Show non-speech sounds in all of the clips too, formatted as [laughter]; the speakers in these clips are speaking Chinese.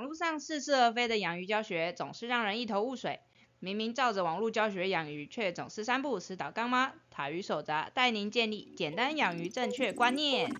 网络上似是而非的养鱼教学总是让人一头雾水，明明照着网络教学养鱼，却总是三步死倒缸吗？塔鱼手札带您建立简单养鱼正确观念。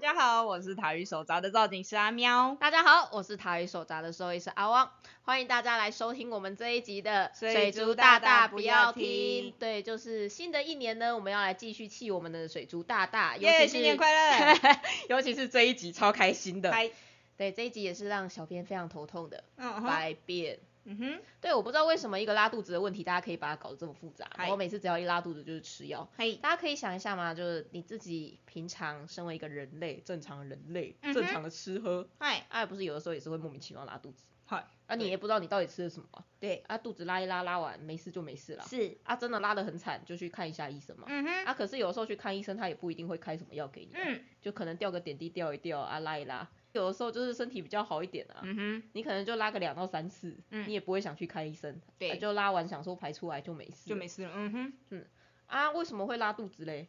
大家好，我是塔鱼手札的造景师阿喵。大家好，我是塔鱼手札的兽医师阿汪，欢迎大家来收听我们这一集的水珠大大不要听听。对，就是新的一年呢，我们要来继续气我们的水珠大大，尤耶，其是新年快乐！[laughs] 尤其是这一集超开心的。嗨，对，这一集也是让小编非常头痛的嗯哼，百变。嗯哼，对，我不知道为什么一个拉肚子的问题，大家可以把它搞得这么复杂。我每次只要一拉肚子就是吃药。嘿，大家可以想一下嘛，就是你自己平常身为一个人类，正常人类，嗯正常的吃喝，嗨，啊，不是有的时候也是会莫名其妙拉肚子，嗨，啊，你也不知道你到底吃了什么啊，对，啊，肚子拉一拉，拉完没事就没事了，是，啊，真的拉得很惨就去看一下医生嘛，嗯哼，啊，可是有时候去看医生他也不一定会开什么药给你啊，嗯就可能吊个点滴吊一吊啊，拉一拉，有的时候就是身体比较好一点啊，嗯哼，你可能就拉个两到三次，嗯你也不会想去看医生，对啊就拉完想说排出来就没事，就没事了。嗯哼，嗯啊，为什么会拉肚子嘞？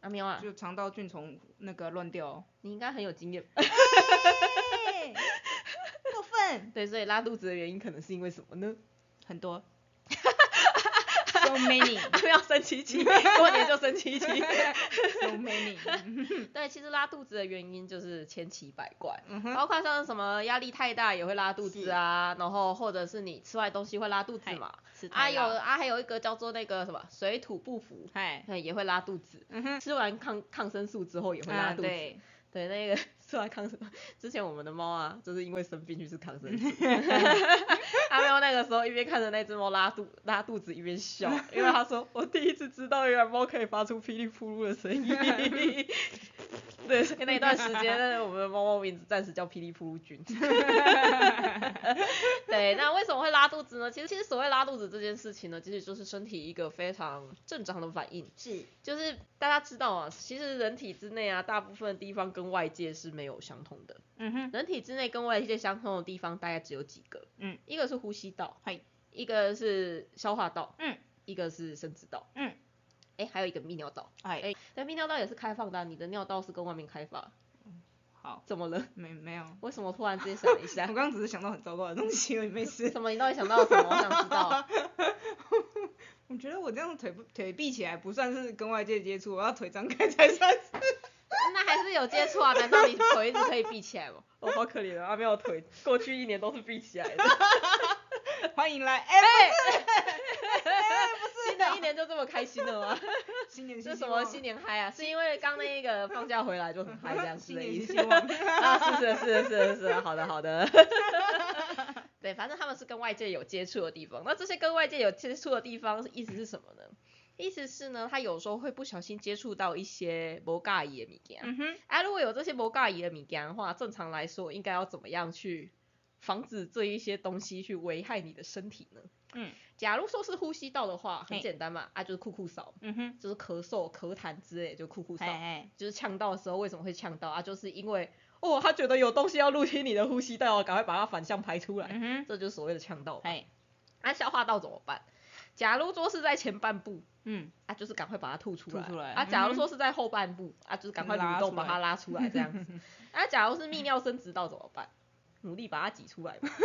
阿喵啊，就肠道菌虫那个乱掉哦。你应该很有经验，嘿过分，[laughs] 对，所以拉肚子的原因可能是因为什么呢？很多。Many, [laughs] 阿喵生七七，过年就生七七。so many。[laughs] 对，其实拉肚子的原因就是千奇百怪，嗯哼，包括像什么压力太大也会拉肚子啊，然后或者是你吃坏东西会拉肚子嘛，是啊有啊还有一个叫做那个什么水土不服，嗨，对也会拉肚子，嗯哼，吃完抗抗生素之后也会拉肚子，对那个吃完抗生，之前我们的猫啊就是因为生病去吃抗生 [laughs] 素，[laughs] 阿喵那个时候一边看着那只猫拉肚拉肚子一边笑，因为他说我第一次知道原来猫可以发出噼里扑噜的声音。[laughs] [laughs] 对，所以那段时间呢，我们的猫猫名字暂时叫霹雳扑噜菌。[laughs] 对，那为什么会拉肚子呢？其实，其实所谓拉肚子这件事情呢，其实就是身体一个非常正常的反应。是，就是大家知道啊，其实人体之内啊，大部分的地方跟外界是没有相通的。嗯哼，人体之内跟外界相通的地方大概只有几个，嗯，一个是呼吸道，嘿，一个是消化道，嗯，一个是生殖道，嗯，哎，还有一个泌尿道，哎，哎，但泌尿道也是开放的啊、你的尿道是跟外面开放，好，怎么了？没没有，[laughs] 为什么突然之间想了一 [laughs] 我下？刚刚只是想到很糟糕的东西而已，没事。什么？你到底想到了什么？我想知道。[laughs] 我觉得我这样腿不腿闭起来不算是跟外界接触，我要腿张开才算是。那还是有接触啊？难道你腿一直可以闭起来吗？哦，好可怜啊！阿妙腿过去一年都是闭起来的。欢迎来，哎，一年就这么开心了吗？[laughs] 新年是什么新年嗨啊？是因为刚那个放假回来就很嗨这样子的意思 [laughs] 年 [laughs] 新希望。啊？是的，是的，是的，是的，好的，好的。对，反正他们是跟外界有接触的地方。那这些跟外界有接触的地方，意思是什么呢？意思是呢，他有时候会不小心接触到一些摩尬伊的物件。嗯哼，啊，如果有这些摩尬伊的物件的话，正常来说应该要怎么样去防止这一些东西去危害你的身体呢？嗯，假如说是呼吸道的话，很嘿简单嘛，啊就是酷酷扫，嗯哼，就是咳嗽、咳痰之类就酷酷扫，哎就是呛到的时候为什么会呛到啊？就是因为哦他觉得有东西要入侵你的呼吸道，赶快把它反向排出来，嗯哼，这就是所谓的呛到嘛。哎，啊消化道怎么办？假如说是在前半部，嗯，啊，就是赶快把它吐出来。吐出来啊，假如嗯说是在后半部，啊，就是赶快蠕动把它拉出来这样子。[laughs] 啊，假如是泌尿生殖道怎么办？努力把它挤出来嘛。[laughs]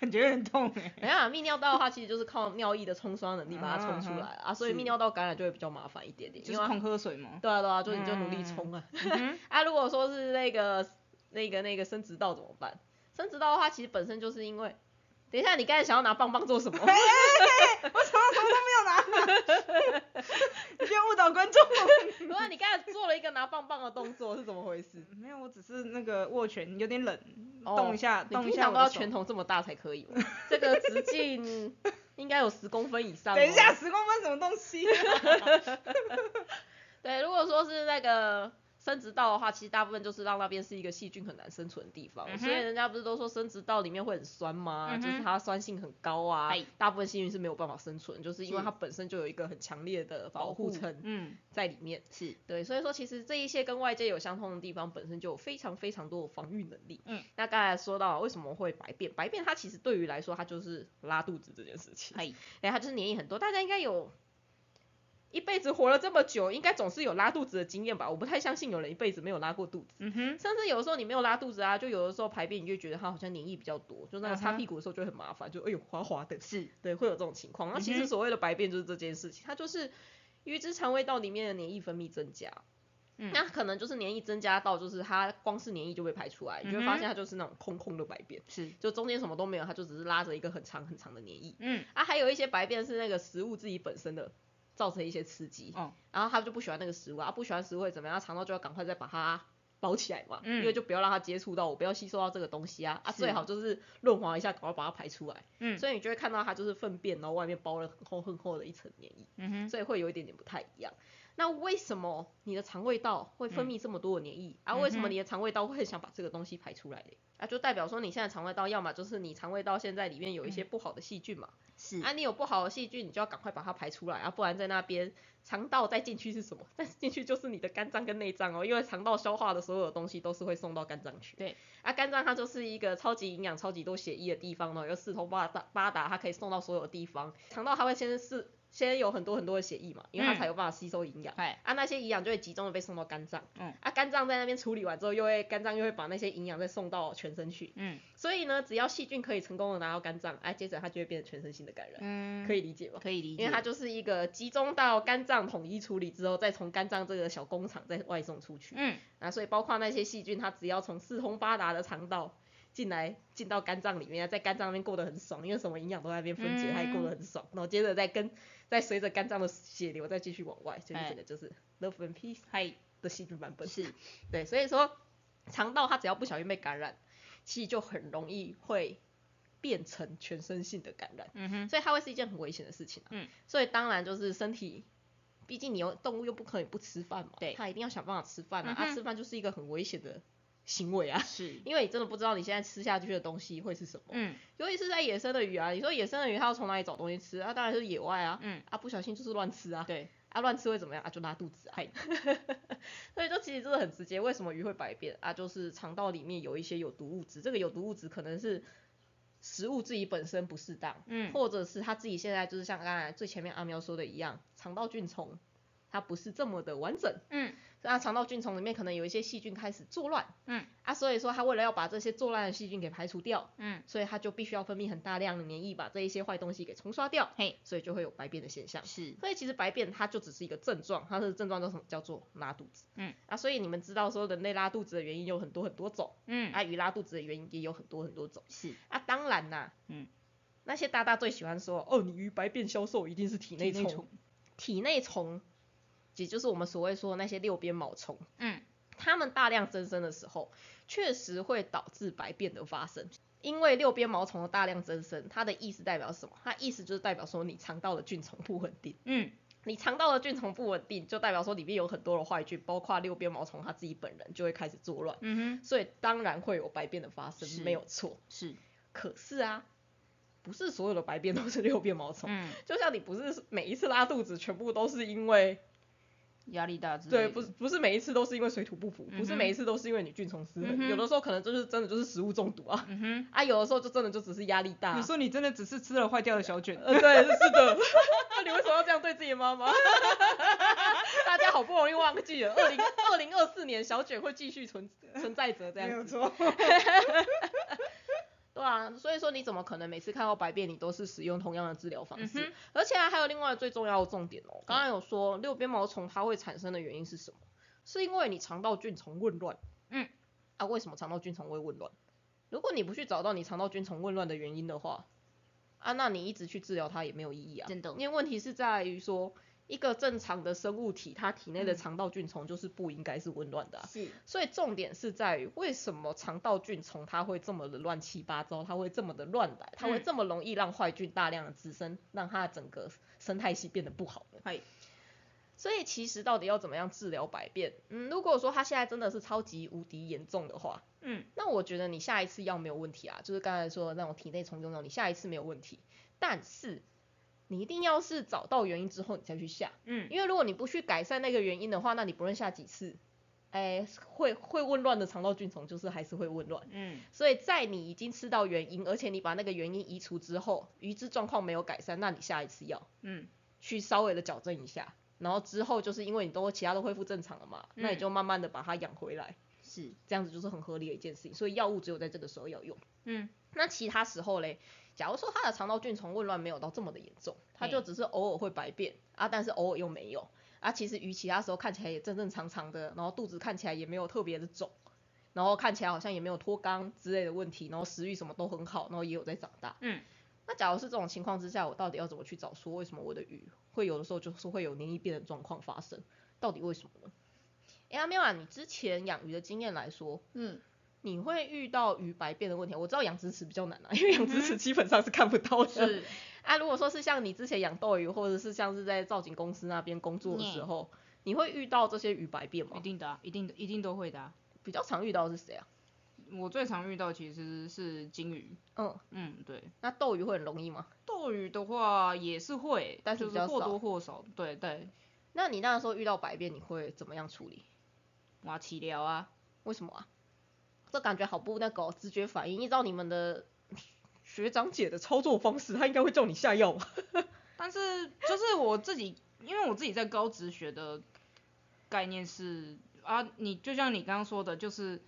感觉很痛哎。没啊，泌尿道的话，其实就是靠尿液的冲刷能力把它冲出来啊，所以泌尿道感染就会比较麻烦一点点。就是狂喝水吗？对啊对啊，就你就努力冲啊。嗯，[laughs] 啊，如果说是那个那个那个生殖道怎么办？生殖道的话，其实本身就是因为，等一下你刚才想要拿棒棒做什么？我什么什么都没有拿，[laughs] 你不要误导观众。[laughs] 不是你刚才做了一个拿棒棒的动作是怎么回事？没有，我只是那个握拳有点冷，哦动一下，你动一下我的手拳头这么大才可以吗？[laughs] 这个直径应该有十公分以上、哦。等一下，十公分什么东西？对，如果说是那个生殖道的话，其实大部分就是让那边是一个细菌很难生存的地方，所以人家不是都说生殖道里面会很酸吗？嗯就是它酸性很高啊，大部分细菌是没有办法生存，就是因为它本身就有一个很强烈的保护层嗯，在里面。是，对，所以说其实这一些跟外界有相通的地方，本身就有非常非常多的防御能力。嗯，那刚才说到为什么会白便，白便它其实对于来说，它就是拉肚子这件事情。嘿，哎，它就是黏液很多，大家应该有一辈子活了这么久，应该总是有拉肚子的经验吧？我不太相信有人一辈子没有拉过肚子。嗯哼，甚至有的时候你没有拉肚子啊，就有的时候排便你就觉得它好像黏液比较多，就那个擦屁股的时候就很麻烦，就哎呦滑滑的，是，对，会有这种情况。那其实所谓的白便就是这件事情，它就是鱼之肠胃道里面的黏液分泌增加。嗯那可能就是黏液增加到，就是它光是黏液就被排出来，你就会发现它就是那种空空的白便，是，就中间什么都没有，它就只是拉着一个很长很长的黏液。嗯，啊，还有一些白便是那个食物自己本身的造成一些刺激，哦然后他就不喜欢那个食物啊，不喜欢食物会怎么样？肠道就要赶快再把它包起来嘛，嗯因为就不要让它接触到我，不要吸收到这个东西啊，啊最好就是润滑一下，赶快把它排出来。嗯，所以你就会看到它就是粪便，然后外面包了很厚很厚的一层黏液，嗯哼，所以会有一点点不太一样。那为什么你的肠胃道会分泌这么多的黏液、啊？为什么你的肠胃道会很想把这个东西排出来嘞？啊，就代表说你现在肠胃道要么就是你肠胃道现在里面有一些不好的细菌嘛，是，啊，你有不好的细菌，你就要赶快把它排出来啊，不然在那边肠道再进去是什么？[laughs] 再进去就是你的肝脏跟内脏哦，因为肠道消化的所有的东西都是会送到肝脏去。对，啊，肝脏它就是一个超级营养、超级多血液的地方呢，有四通八达八达，它可以送到所有的地方。肠道它会先是先有很多很多的血液嘛，因为它嗯。才有办法吸收营养。哎，啊，那些营养就会集中的被送到肝脏，嗯，啊，肝脏在那边处理完之后，又会肝脏又会把那些营养再送到全身去，嗯。所以呢，只要细菌可以成功的拿到肝脏，哎、接着它就会变成全身性的感染，嗯，可以理解吧？可以理解，因为它就是一个集中到肝脏统一处理之后，再从肝脏这个小工厂再外送出去。嗯。啊，所以包括那些细菌，它只要从四通八达的肠道进来，进到肝脏里面，在肝脏那边过得很爽，因为什么营养都在那边分解，它也过得很爽。然后接着再跟再随着肝脏的血流再继续往外，所以哎整个就是 love and peace 嗨，的细菌版本。是，[laughs] 对，所以说肠道它只要不小心被感染，其实就很容易会变成全身性的感染。嗯哼，所以它会是一件很危险的事情啊。嗯，所以当然就是身体，毕竟你又动物又不可以不吃饭嘛，对它一定要想办法吃饭啊。嗯啊，吃饭就是一个很危险的行为啊，是，[laughs] 因为你真的不知道你现在吃下去的东西会是什么。嗯尤其是在野生的鱼啊，你说野生的鱼它要从哪里找东西吃啊？当然是野外啊。嗯，啊，不小心就是乱吃啊。对，啊，乱吃会怎么样啊？就拉肚子啊。[laughs] 所以就其实真的很直接，为什么鱼会百变啊？就是肠道里面有一些有毒物质，这个有毒物质可能是食物自己本身不适当，嗯或者是它自己现在就是像刚才最前面阿喵说的一样，肠道菌虫它不是这么的完整，嗯那肠道菌丛里面可能有一些细菌开始作乱，嗯啊，所以说它为了要把这些作乱的细菌给排除掉，嗯，所以它就必须要分泌很大量的黏液把这一些坏东西给冲刷掉，嘿，所以就会有白便的现象。是，所以其实白便它就只是一个症状，它的症状叫什么？叫做拉肚子。嗯，啊，所以你们知道说人类拉肚子的原因有很多很多种，嗯啊，鱼拉肚子的原因也有很多很多种。是，啊，当然啦，嗯，那些大大最喜欢说，哦，你鱼白便消瘦一定是体内虫体内虫，体内虫，也就是我们所谓说的那些六边毛虫，嗯它们大量增生的时候，确实会导致白变的发生。因为六边毛虫的大量增生，它的意思代表什么？它意思就是代表说你肠道的菌虫不稳定。嗯你肠道的菌虫不稳定，就代表说里面有很多的坏菌，包括六边毛虫它自己本人就会开始作乱，嗯哼，所以当然会有白变的发生，没有错。是，可是啊，不是所有的白便都是六边毛虫，嗯，就像你不是每一次拉肚子全部都是因为，压力大之类对，不是不是每一次都是因为水土不服，不是每一次都是因为你菌虫失衡，嗯有的时候可能就是真的就是食物中毒啊，嗯哼，啊，有的时候就真的就只是压力大你。说你真的只是吃了坏掉的小卷，呃，对，是的。[laughs] 那你为什么要这样对自己的妈妈？[laughs] 大家好不容易忘记了，二零二零二四年小卷会继续存存在着这样子。没有错。[laughs] 对啊，所以说你怎么可能每次看到白便你都是使用同样的治疗方式？嗯而且还有另外最重要的重点哦，刚刚有说六边毛虫它会产生的原因是什么？是因为你肠道菌虫混乱。嗯。啊，为什么肠道菌虫会混乱？如果你不去找到你肠道菌虫混乱的原因的话，啊，那你一直去治疗它也没有意义啊。真的因为问题是在于说，一个正常的生物体，它体内的嗯肠道菌虫就是不应该是温暖的、啊。是，所以重点是在于为什么肠道菌虫它会这么的乱七八糟，它会这么的乱来，它会嗯这么容易让坏菌大量的滋生，让它的整个生态系变得不好呢？嗨，所以其实到底要怎么样治疗百变？嗯，如果说它现在真的是超级无敌严重的话，嗯，那我觉得你下一次药没有问题啊，就是刚才说的那种体内虫用药，你下一次没有问题。但是你一定要是找到原因之后你再去下，嗯，因为如果你不去改善那个原因的话，那你不论下几次，哎，会会紊乱的肠道菌虫就是还是会紊乱。嗯，所以在你已经吃到原因，而且你把那个原因移除之后，鱼质状况没有改善，那你下一次药，嗯，去稍微的矫正一下，然后之后就是因为你都其他都恢复正常了嘛，那你就慢慢的把它养回来，是，这样子就是很合理的一件事情。所以药物只有在这个时候要用。嗯，那其他时候嘞，假如说它的肠道菌虫紊乱没有到这么的严重，它就只是偶尔会白便啊，但是偶尔又没有啊，其实鱼其他时候看起来也正正常常的，然后肚子看起来也没有特别的肿，然后看起来好像也没有脱肛之类的问题，然后食欲什么都很好，然后也有在长大。嗯，那假如是这种情况之下，我到底要怎么去找说为什么我的鱼会有的时候就是会有黏液变的状况发生？到底为什么呢？哎，阿妙啊，你之前养鱼的经验来说，嗯，你会遇到鱼白变的问题？我知道养殖池比较难啊，因为养殖池基本上是看不到的。是，[laughs] 啊，如果说是像你之前养斗鱼，或者是像是在造景公司那边工作的时候，你会遇到这些鱼白变吗？一定的、啊，一定的，一定都会的、啊。比较常遇到的是谁啊？我最常遇到其实是金鱼，嗯，嗯，对。那斗鱼会很容易吗？斗鱼的话也是会，但是比较少是或多或少，对对。那你那时候遇到白变，你会怎么样处理？哇，起疗啊，为什么啊？这感觉好不那个哦直觉反应，依照你们的学长姐的操作方式，他应该会叫你下药吧？[laughs] 但是就是我自己，因为我自己在高职学的概念是啊，你就像你刚刚说的，就是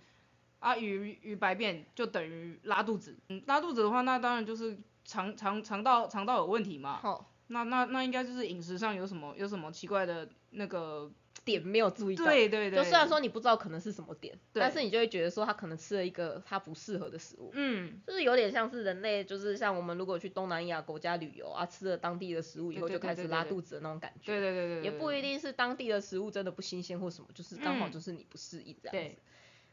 啊鱼鱼白便就等于拉肚子，嗯，拉肚子的话，那当然就是肠肠肠道肠道有问题嘛，好，那那那应该就是饮食上有什么有什么奇怪的那个，点没有注意到。对对对，就虽然说你不知道可能是什么点，但是你就会觉得说他可能吃了一个他不适合的食物。嗯，就是有点像是人类，就是像我们如果去东南亚国家旅游啊，吃了当地的食物以后就开始拉肚子的那种感觉。对对对对，也不一定，是当地的食物真的不新鲜或什么，就是刚好嗯就是你不适应这样对子。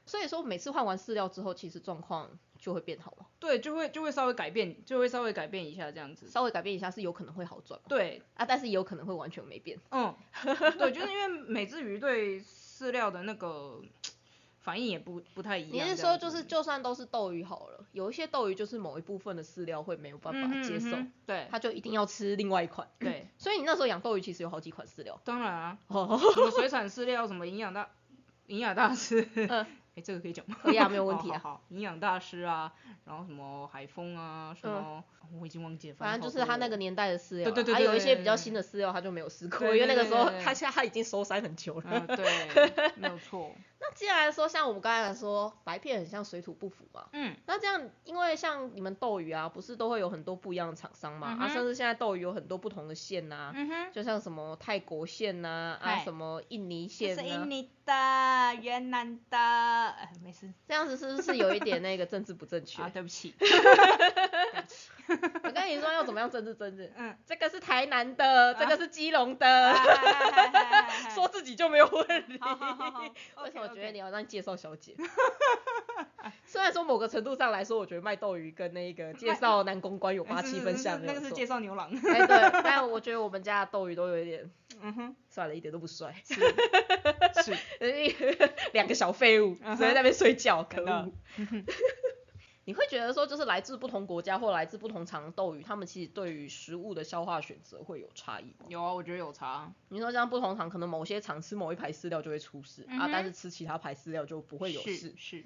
所以说每次换完饲料之后，其实状况就会变好了，对，就会就会稍微改变，就会稍微改变一下这样子，稍微改变一下是有可能会好转嘛对，啊，但是也有可能会完全没变。嗯，对，就是因为每只鱼对饲料的那个反应也不不太一样。你是说就是就算都是斗鱼好了，有一些斗鱼就是某一部分的饲料会没有办法接受，嗯哼对它就一定要吃另外一款。对，所以你那时候养斗鱼其实有好几款饲料。当然啊，哦，什么水产饲料，什么营养大营养大师，[laughs] 嗯哎、这个可以讲吗？可以啊，没有问题啊。[laughs] 好好好，营养大师啊，然后什么海风啊，什么、我已经忘记了，反正就是他那个年代的饲料啊，对对对还有一些比较新的饲料他就没有试过，对因为那个时候对对对它现在他已经收山很久了。嗯，对，[laughs] 没有错，那既然说像我们刚才说白片很像水土不服嘛，嗯，那这样因为像你们斗鱼啊，不是都会有很多不一样的厂商嘛，啊，甚至现在斗鱼有很多不同的线呐、嗯哼，就像什么泰国线呐、啊，嗨什么印尼这线呐、是印尼的、越南的，哎，没事这样子是不是有一点那个政治不正确？啊，[laughs] 对不起，我跟你说要怎么样政治政治？嗯，这个是台南的，这个是基隆的，说自己就没有问题。好好好好为什么觉得你要让介绍小姐？[laughs] 虽然说某个程度上来说，我觉得卖斗鱼跟那个介绍男公关有八七分像，那个是介绍。绍牛郎，哎对，但我觉得我们家的斗鱼都有一点，嗯哼，算了，一点都不帅，是 [laughs] 是，[laughs] 两个小废物，嗯哼。只会在那边睡觉，可真的。恶。[laughs] 你会觉得说，就是来自不同国家或来自不同场的斗鱼，他们其实对于食物的消化选择会有差异吗？有啊，我觉得有差，你说像不同场，可能某些场吃某一排饲料就会出事、啊，但是吃其他排饲料就不会有是事。是，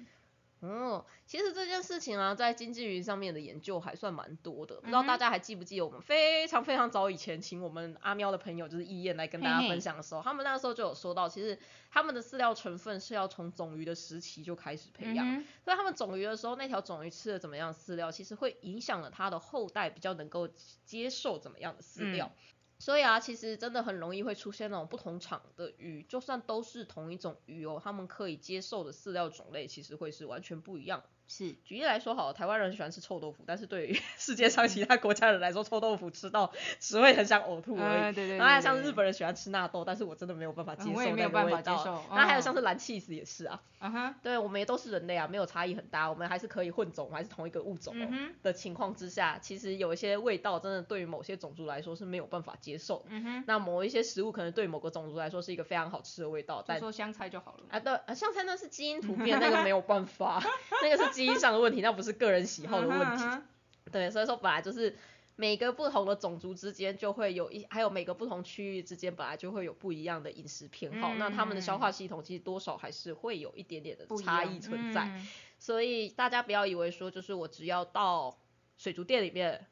嗯，其实这件事情啊，在经济鱼上面的研究还算蛮多的。不知道大家还记不记得我们非常非常早以前请我们阿喵的朋友，就是易燕来跟大家分享的时候，他们那时候就有说到，其实他们的饲料成分是要从种鱼的时期就开始培养。嗯所以他们种鱼的时候，那条种鱼吃了怎么样的饲料，其实会影响了它的后代比较能够接受怎么样的饲料。所以啊，其实真的很容易会出现那种不同厂的鱼，就算都是同一种鱼哦，它们可以接受的饲料种类其实会是完全不一样。是，举例来说好了，台湾人喜欢吃臭豆腐，但是对于 [laughs] 世界上其他国家人来说，臭豆腐吃到只会很想呕吐而对对对然后还有像日本人喜欢吃纳豆，但是我真的没有办法接受嗯我也没那有办法接个味道。受然后还有嗯像是蓝 cheese 也是啊，啊哈，对我们也都是人类啊，没有差异很大，我们还是可以混种，还是同一个物种哦、嗯的情况之下，其实有一些味道真的对于某些种族来说是没有办法接受。嗯哼，那某一些食物可能对某个种族来说是一个非常好吃的味道，但说香菜就好了。啊对，啊香菜那是基因突变，那个没有办法，[laughs] 那个是基因上的问题，[laughs] 那不是个人喜好的问题。嗯对，所以说本来就是每个不同的种族之间就会有一，还有每个不同区域之间本来就会有不一样的饮食偏好，那他们的消化系统其实多少还是会有一点点的差异存在。嗯所以大家不要以为说就是我只要到水族店里面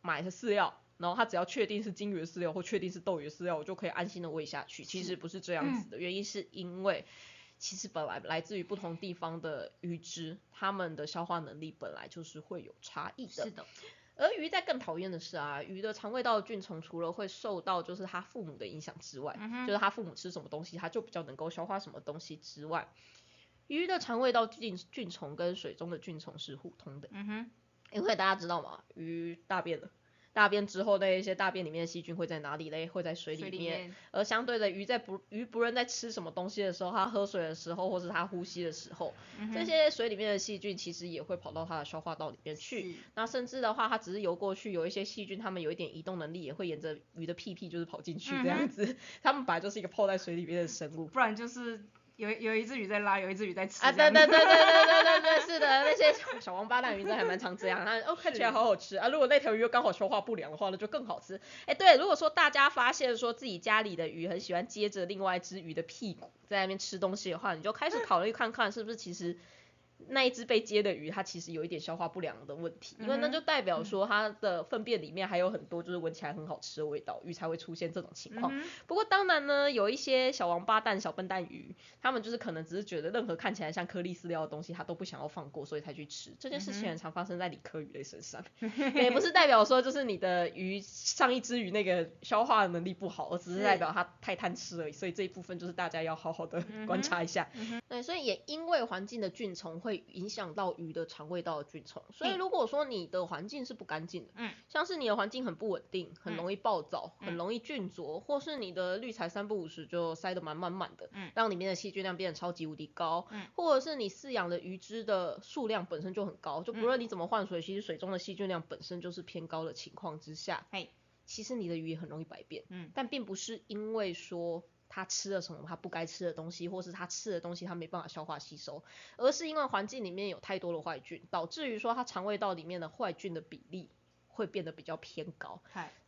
买的饲料。然后他只要确定是金鱼的饲料或确定是斗鱼的饲料，我就可以安心的喂下去。其实不是这样子的，原因是因为其实本来来自于不同地方的鱼只，它们的消化能力本来就是会有差异的。是的，而鱼在更讨厌的是啊，鱼的肠胃道菌虫除了会受到就是它父母的影响之外，嗯就是它父母吃什么东西，它就比较能够消化什么东西之外，鱼的肠胃道菌菌虫跟水中的菌虫是互通的，嗯哼，因为大家知道嘛，鱼大便了。大便之后，那一些大便里面的细菌会在哪里嘞？会在水里面。而相对的，鱼在不鱼不论在吃什么东西的时候，它喝水的时候，或是它呼吸的时候，嗯这些水里面的细菌其实也会跑到它的消化道里面去。那甚至的话，它只是游过去，有一些细菌，它们有一点移动能力，也会沿着鱼的屁屁就是跑进去这样子。[laughs] 它们本来就是一个泡在水里面的生物。不然就是有有一只鱼在拉，有一只鱼在吃啊，对对对对对对对，[laughs] 是的，那些小王八蛋鱼真的还蛮常这样，它 [laughs] 哦看起来好好吃啊，如果那条鱼又刚好消化不良的话，那就更好吃。哎，对，如果说大家发现说自己家里的鱼很喜欢接着另外一只鱼的屁股在那边吃东西的话，你就开始考虑看看是不是其实。那一只被接的鱼，它其实有一点消化不良的问题，因为那就代表说它的粪便里面还有很多就是闻起来很好吃的味道，鱼才会出现这种情况。嗯不过当然呢，有一些小王八蛋、小笨蛋鱼，他们就是可能只是觉得任何看起来像颗粒饲料的东西，它都不想要放过，所以才去吃。这件事情很常发生在理科鱼类身上，[laughs] 也不是代表说就是你的鱼上一只鱼那个消化能力不好，而只是代表它太贪吃而已。所以这一部分就是大家要好好的观察一下。对，所以也因为环境的菌虫会影响到鱼的肠胃道的菌虫，所以嗯。如果说你的环境是不干净的，嗯，像是你的环境很不稳定，很嗯。容易暴躁，很嗯。容易菌浊，或是你的滤材三不五时就塞得满满满的，嗯。让里面的细菌量变得超级无敌高，嗯。或者是你饲养的鱼只的数量本身就很高，就不论你怎么换水，其实水中的细菌量本身就是偏高的情况之下，嘿，其实你的鱼也很容易百变，嗯。但并不是因为说。他吃了什么他不该吃的东西，或是他吃的东西他没办法消化吸收，而是因为环境里面有太多的坏菌，导致于说他肠胃道里面的坏菌的比例会变得比较偏高。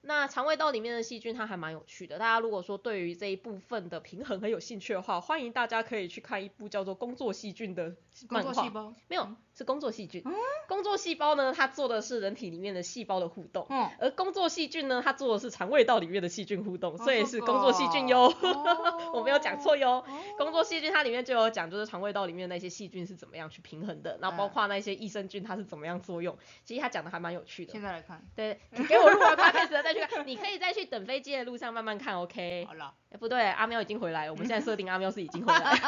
嗨，那肠胃道里面的细菌它还蛮有趣的，大家如果说对于这一部分的平衡很有兴趣的话，欢迎大家可以去看一部叫做《工作细菌》的漫画。作细胞。没有，是工作细菌。工作细胞呢，它做的是人体里面的细胞的互动。嗯，而工作细菌呢，它做的是肠胃道里面的细菌互动，所以是工作细菌哟。[laughs] 哦我没有讲错哟。哦工作细菌它里面就有讲，就是肠胃道里面的那些细菌是怎么样去平衡的，然后包括那些益生菌它是怎么样作用。其实它讲的还蛮有趣的现。在来看，对，你给我录完 [laughs] podcast 再去看，[laughs] 你可以再去等飞机的路上慢慢看，OK？好了，哎，不对，阿喵已经回来了，我们现在设定阿喵是已经回来了。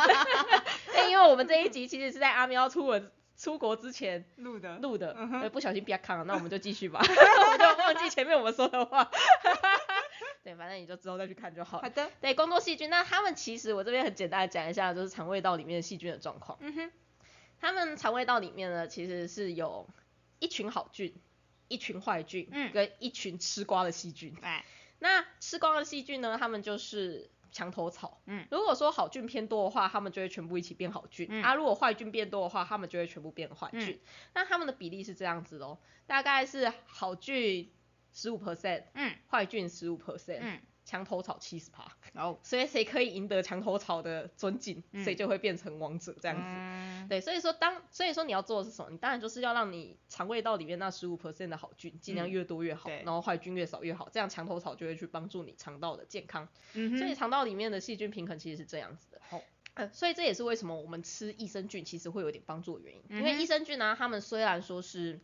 对，[laughs] 因为我们这一集其实是在阿喵出文出国之前录的，录的，不小心别看了，那我们就继续吧，[laughs] 我们就忘记前面我们说的话。对，反正你就之后再去看就好了。好的，对，工作细菌，那他们其实我这边很简单的讲一下，就是肠胃道里面的细菌的状况。嗯哼，他们肠胃道里面呢，其实是有一群好菌，一群坏菌，嗯跟一群吃瓜的细菌。哎，那吃瓜的细菌呢，他们就是墙头草。嗯，如果说好菌偏多的话，他们就会全部一起变好菌。嗯啊，如果坏菌变多的话，他们就会全部变坏菌。那他们的比例是这样子哦，大概是好菌十五 percent，嗯坏菌十五 percent，嗯，墙头草七十趴。哦，[laughs] 所以谁可以赢得墙头草的尊敬，嗯谁就会变成王者这样子。嗯对，所以说当所以说你要做的是什么？你当然就是要让你肠胃道里面那十五 percent 的好菌尽量嗯越多越好，对然后坏菌越少越好，这样墙头草就会去帮助你肠道的健康。嗯，所以肠道里面的细菌平衡其实是这样子的。好呃，所以这也是为什么我们吃益生菌其实会有点帮助的原因，因为益生菌呢、它们虽然说是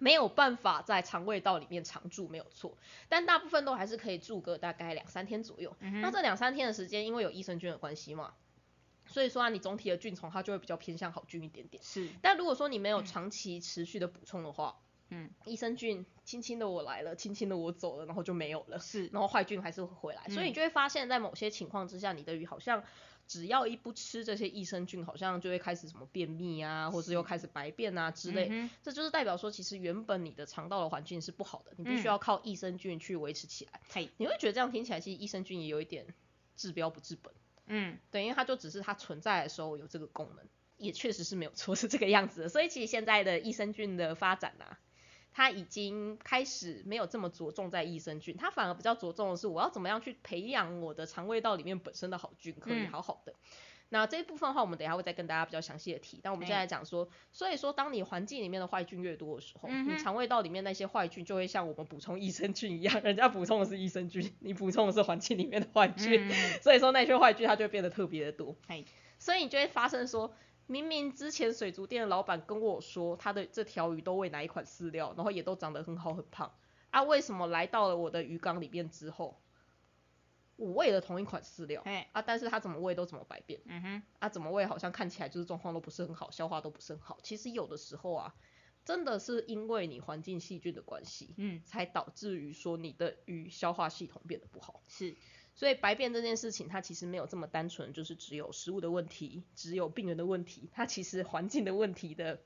没有办法在肠胃道里面常住，没有错，但大部分都还是可以住个大概两三天左右。嗯那这两三天的时间，因为有益生菌的关系嘛，所以说啊，你总体的菌虫它就会比较偏向好菌一点点。是，但如果说你没有长期持续的补充的话，嗯，益生菌轻轻的我来了，轻轻的我走了，然后就没有了，是，然后坏菌还是会回来，所以你就会发现，在某些情况之下，你的鱼好像只要一不吃这些益生菌，好像就会开始什么便秘啊，或是又开始白便啊之类，嗯这就是代表说，其实原本你的肠道的环境是不好的，你必须要靠益生菌去维持起来。嘿，你会觉得这样听起来，其实益生菌也有一点治标不治本。嗯，对，因为它就只是它存在的时候有这个功能，也确实是没有错，是这个样子的。所以其实现在的益生菌的发展啊，它已经开始没有这么着重在益生菌，它反而比较着重的是我要怎么样去培养我的肠胃道里面本身的好菌，可以嗯好好的。那这一部分的话，我们等一下会再跟大家比较详细的提。但我们现在讲说，所以说当你环境里面的坏菌越多的时候，嗯你肠胃道里面那些坏菌就会像我们补充益生菌一样，人家补充的是益生菌，[laughs] 你补充的是环境里面的坏菌，所以说那些坏菌它就会变得特别的多。嘿，所以你就会发生说，明明之前水族店的老板跟我说，他的这条鱼都喂哪一款饲料，然后也都长得很好很胖，啊，为什么来到了我的鱼缸里面之后，我喂了同一款饲料，嘿，啊，但是它怎么喂都怎么百变，嗯哼，啊，怎么喂好像看起来就是状况都不是很好，消化都不是很好，其实有的时候啊，真的是因为你环境细菌的关系，嗯，才导致于说你的鱼消化系统变得不好。是，所以白变这件事情，它其实没有这么单纯，就是只有食物的问题，只有病人的问题，它其实环境的问题的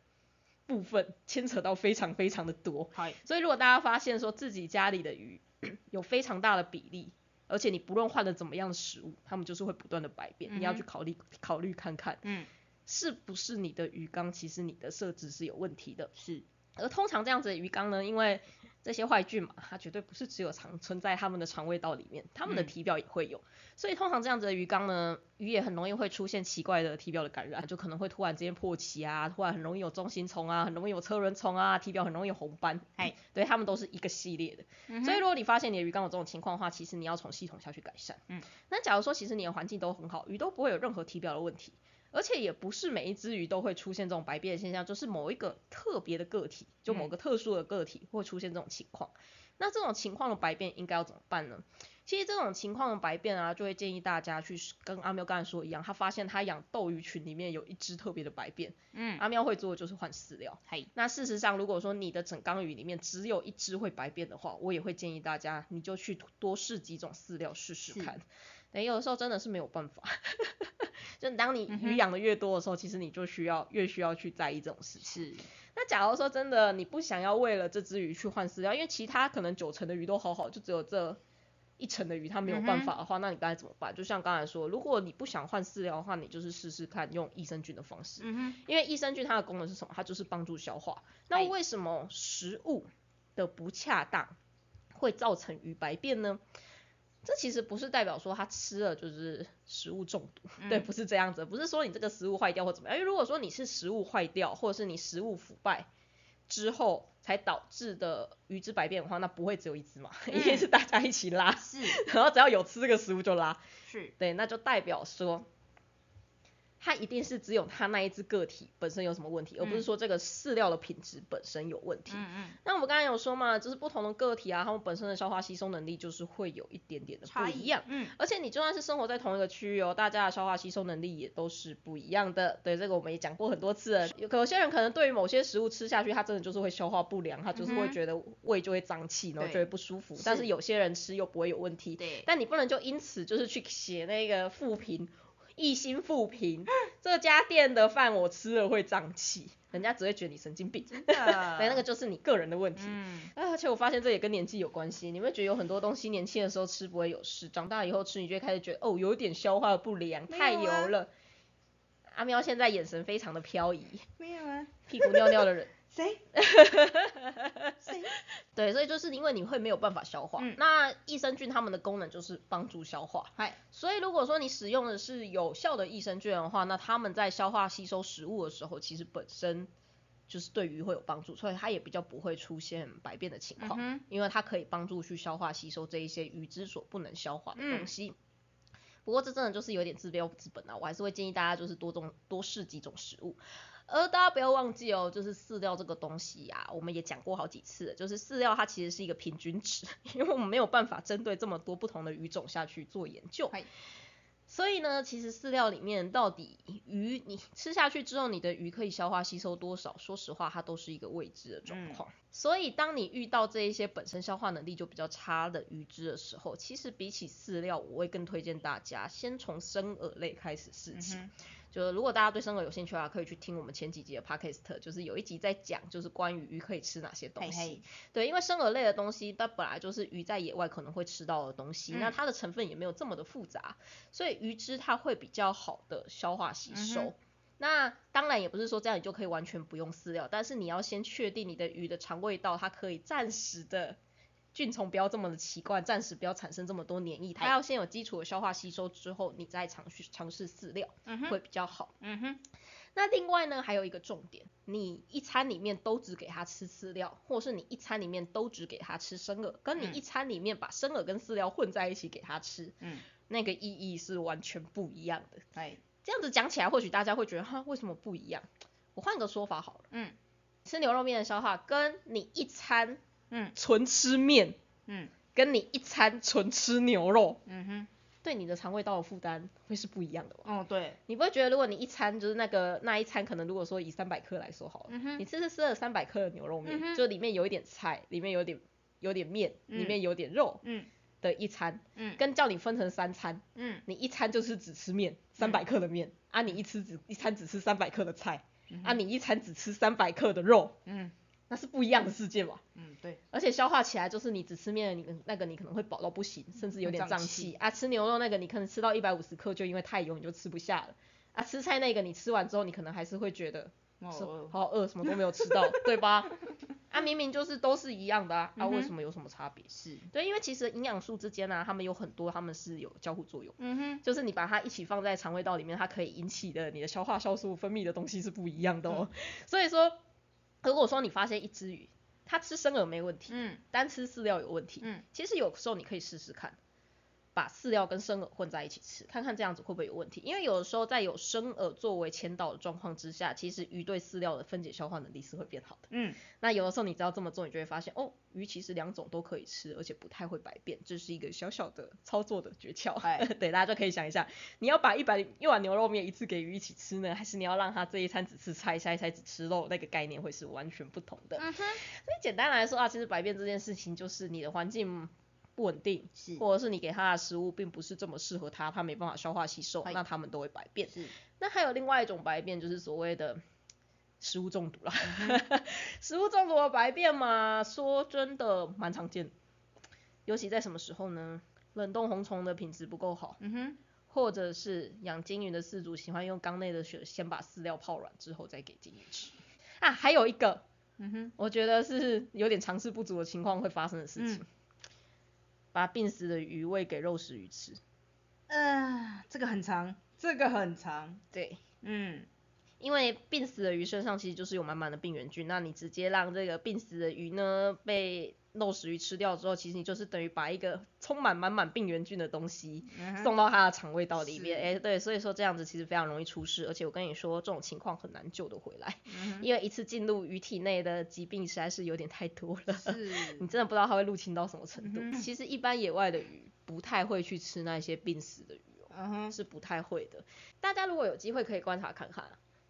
部分牵扯到非常非常的多。嗨，所以如果大家发现说自己家里的鱼 [clears throat] 有非常大的比例，而且你不论换了怎么样的食物，它们就是会不断的白变，你要去考虑考虑看看，嗯，是不是你的鱼缸其实你的设置是有问题的。是，而通常这样子的鱼缸呢，因为这些坏菌嘛，它绝对不是只有藏存在它们的肠胃道里面，它们的嗯体表也会有，所以通常这样子的鱼缸呢，鱼也很容易会出现奇怪的体表的感染，就可能会突然之间破鳍啊，突然很容易有中心虫啊，很容易有车轮虫啊，体表很容易有红斑，嗨，[laughs] 对，它们都是一个系列的。嗯所以如果你发现你的鱼缸有这种情况的话，其实你要从系统下去改善。嗯，那假如说其实你的环境都很好，鱼都不会有任何体表的问题，而且也不是每一只鱼都会出现这种白变的现象，就是某一个特别的个体，就某个特殊的个体会出现这种情况。那这种情况的白变应该要怎么办呢？其实这种情况的白变啊，就会建议大家去跟阿喵刚才说一样，他发现他养斗鱼群里面有一只特别的白变，嗯，阿喵会做的就是换饲料。嘿，那事实上，如果说你的整缸鱼里面只有一只会白变的话，我也会建议大家，你就去多试几种饲料试试看。等有的时候真的是没有办法，[laughs] 就当你鱼养的越多的时候，其实你就需要越需要去在意这种事情。是，那假如说真的你不想要为了这只鱼去换饲料，因为其他可能九成的鱼都好好，就只有这一成的鱼它没有办法的话，那你该怎么办？就像刚才说，如果你不想换饲料的话，你就是试试看用益生菌的方式。嗯，因为益生菌它的功能是什么？它就是帮助消化。那哎为什么食物的不恰当会造成鱼白变呢？这其实不是代表说他吃了就是食物中毒，[laughs] 对，嗯不是这样子，不是说你这个食物坏掉或怎么样。因为如果说你是食物坏掉，或者是你食物腐败之后才导致的鱼之百变的话，那不会只有一只嘛，[laughs] 一定是大家一起拉，是，然后只要有吃这个食物就拉。是，对，那就代表说，它一定是只有它那一只个体本身有什么问题，而不是嗯说这个饲料的品质本身有问题。嗯嗯，那我们刚才有说嘛，就是不同的个体啊，它们本身的消化吸收能力就是会有一点点的不一样。嗯，而且你就算是生活在同一个区域哦，大家的消化吸收能力也都是不一样的。对，这个我们也讲过很多次了。有有些人可能对于某些食物吃下去，他真的就是会消化不良，他就是会觉得胃就会胀气，然后就对会不舒服。但是是有些人吃又不会有问题。对，但你不能就因此就是去写那个负评，一心复评，这家店的饭我吃了会胀气，人家只会觉得你神经病。[laughs] 真对，的，那个就是你个人的问题。而且我发现这也跟年纪有关系，你会觉得有很多东西年轻的时候吃不会有事，长大以后吃你就会开始觉得哦有一点消化不良，太油了。阿喵现在眼神非常的飘移，没有啊，屁股尿尿的人。谁？[laughs] 谁？对，所以就是因为你会没有办法消化，嗯那益生菌它们的功能就是帮助消化。嗨，所以如果说你使用的是有效的益生菌的话，那它们在消化吸收食物的时候，其实本身就是对鱼会有帮助，所以它也比较不会出现白变的情况，嗯因为它可以帮助去消化吸收这一些鱼之所不能消化的东嗯西。不过这真的就是有点治标不治本啊，我还是会建议大家就是多种多试几种食物。而大家不要忘记哦，就是饲料这个东西呀、我们也讲过好几次了，就是饲料它其实是一个平均值，[laughs] 因为我们没有办法针对这么多不同的鱼种下去做研究嗨。所以呢，其实饲料里面到底鱼你吃下去之后，你的鱼可以消化吸收多少？说实话，它都是一个未知的状况。所以当你遇到这一些本身消化能力就比较差的鱼只的时候，其实比起饲料，我会更推荐大家先从生饵类开始试起。就是如果大家对生饵有兴趣的话，可以去听我们前几集的 podcast，就是有一集在讲，就是关于鱼可以吃哪些东西。对，因为生饵类的东西，它本来就是鱼在野外可能会吃到的东西，那它的成分也没有这么的复杂，所以鱼汁它会比较好的消化吸收。那当然也不是说这样你就可以完全不用饲料，但是你要先确定你的鱼的肠胃道它可以暂时的。菌虫不要这么的奇怪，暂时不要产生这么多黏液，它要先有基础的消化吸收之后，你再尝试尝试饲料，会比较好。嗯哼。那另外呢，还有一个重点，你一餐里面都只给它吃饲料，或是你一餐里面都只给它吃生饵，跟你一餐里面把生饵跟饲料混在一起给它吃，嗯，那个意义是完全不一样的。哎，这样子讲起来，或许大家会觉得哈，为什么不一样？我换个说法好了，嗯，吃牛肉面的消化跟你一餐。嗯，纯吃面，嗯，跟你一餐纯吃牛肉，嗯哼，对你的肠胃道的负担会是不一样的。哦，对，你不会觉得如果你一餐就是那个那一餐可能如果说以三百克来说好了，你吃是吃了三百克的牛肉面，就里面有一点菜，里面有点有点面，里面有点肉，嗯，的一餐，嗯，跟叫你分成三餐，嗯，你一餐就是只吃面，三百克的面，啊，你一吃只一餐只吃三百克的菜，啊，你一餐只吃三百克的肉，嗯。那是不一样的世界嘛？嗯，对。而且消化起来就是你只吃面，你那个你可能会饱到不行，甚至有点胀气啊。吃牛肉那个你可能吃到一百五十克，就因为太油你就吃不下了啊。吃菜那个你吃完之后，你可能还是会觉得好饿，什么都没有吃到，对吧？啊，明明就是都是一样的啊，啊，为什么有什么差别？是对，因为其实营养素之间呢，它们有很多，它们是有交互作用。嗯哼。就是你把它一起放在肠胃道里面，它可以引起的你的消化酵素分泌的东西是不一样的哦。[laughs] 所以说。如果说你发现一只鱼，它吃生饵没问题，嗯，单吃饲料有问题，嗯，其实有时候你可以试试看。把饲料跟生饵混在一起吃，看看这样子会不会有问题？因为有的时候在有生饵作为前导的状况之下，其实鱼对饲料的分解消化能力是会变好的。嗯，那有的时候你只要这么做，你就会发现哦，鱼其实两种都可以吃，而且不太会百变，这是一个小小的操作的诀窍。[laughs] 对，大家就可以想一下，你要把一百一碗牛肉面一次给鱼一起吃呢，还是你要让它这一餐只吃菜，下一餐只吃肉？那个概念会是完全不同的。嗯哼，所以简单来说啊，其实百变这件事情就是你的环境。不稳定，或者是你给它的食物并不是这么适合它，它没办法消化吸收，那它们都会白变。那还有另外一种白变，就是所谓的食物中毒了。[laughs] 食物中毒的白变嘛，说真的蛮常见，尤其在什么时候呢？冷冻红虫的品质不够好，嗯哼，或者是养金鱼的饲主喜欢用缸内的水先把饲料泡软之后再给金鱼吃。啊，还有一个，嗯哼，我觉得是有点尝试不足的情况会发生的事情。把病死的鱼喂给肉食鱼吃，呃，这个很长，这个很长，对，嗯，因为病死的鱼身上其实就是有满满的病原菌，那你直接让这个病死的鱼呢被。肉食鱼吃掉之后，其实你就是等于把一个充满满满病原菌的东西送到它的肠胃道里面，哎，对，所以说这样子其实非常容易出事，而且我跟你说这种情况很难救得回来，[laughs] 因为一次进入鱼体内的疾病实在是有点太多了，[laughs] 你真的不知道它会入侵到什么程度。其实一般野外的鱼不太会去吃那些病死的鱼哦，是不太会的。大家如果有机会可以观察看看，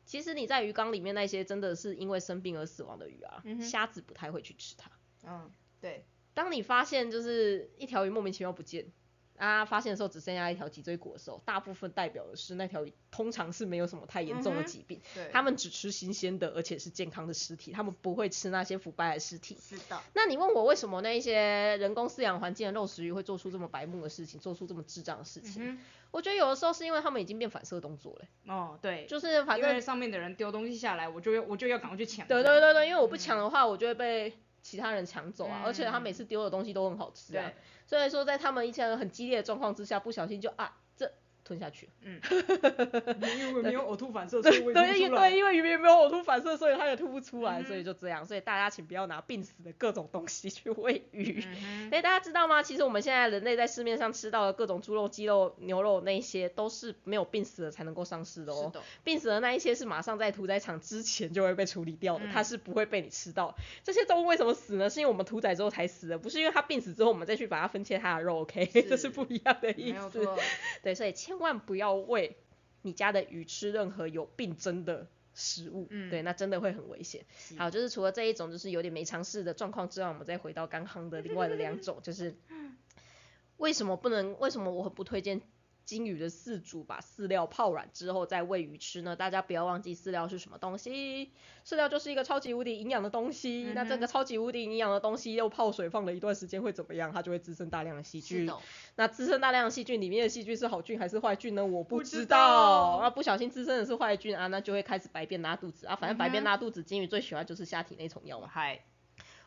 其实你在鱼缸里面那些真的是因为生病而死亡的鱼啊，虾子不太会去吃它，嗯。对，当你发现就是一条鱼莫名其妙不见，啊，发现的时候只剩下一条脊椎骨的时候，大部分代表的是那条鱼通常是没有什么太严重的疾病，对，他们只吃新鲜的而且是健康的尸体，他们不会吃那些腐败的尸体。是的。那你问我为什么那一些人工饲养环境的肉食鱼会做出这么白目的事情，做出这么智障的事情？我觉得有的时候是因为他们已经变反射动作了。哦，对，就是反正上面的人丢东西下来，我就要我就要赶快去抢。对对对对，因为我不抢的话，我就会被。其他人抢走啊，而且他每次丢的东西都很好吃啊，所以说在他们一切很激烈的状况之下，不小心就啊。吞下去。嗯，[laughs] 因为没有呕吐反射，所以对对，因为鱼没有呕吐反射，所以它也吐不出来，所以就这样。所以大家请不要拿病死的各种东西去喂鱼。所以大家知道吗？其实我们现在人类在市面上吃到的各种猪肉、鸡肉、牛肉那些，都是没有病死的才能够上市的哦。病死的那一些是马上在屠宰场之前就会被处理掉的，它是不会被你吃到。这些动物为什么死呢？是因为我们屠宰之后才死的，不是因为它病死之后我们再去把它分切它的肉。OK，这是不一样的意思。对，所以千。千万不要喂你家的鱼吃任何有病征的食物，嗯对，那真的会很危险。好，就是除了这一种就是有点没尝试的状况之外，我们再回到刚刚的另外的两种，就是为什么不能？为什么我很不推荐金鱼的饲主把饲料泡软之后再喂鱼吃呢？大家不要忘记饲料是什么东西，饲料就是一个超级无敌营养的东西。那这个超级无敌营养的东西又泡水放了一段时间会怎么样？它就会滋生大量的细菌。那滋生大量的细菌，里面的细菌是好菌还是坏菌呢？我不不知知道道。那不小心滋生的是坏菌啊，那就会开始白便拉肚子啊。反正白便拉肚子，金鱼最喜欢就是下体内虫药嘛。嗨，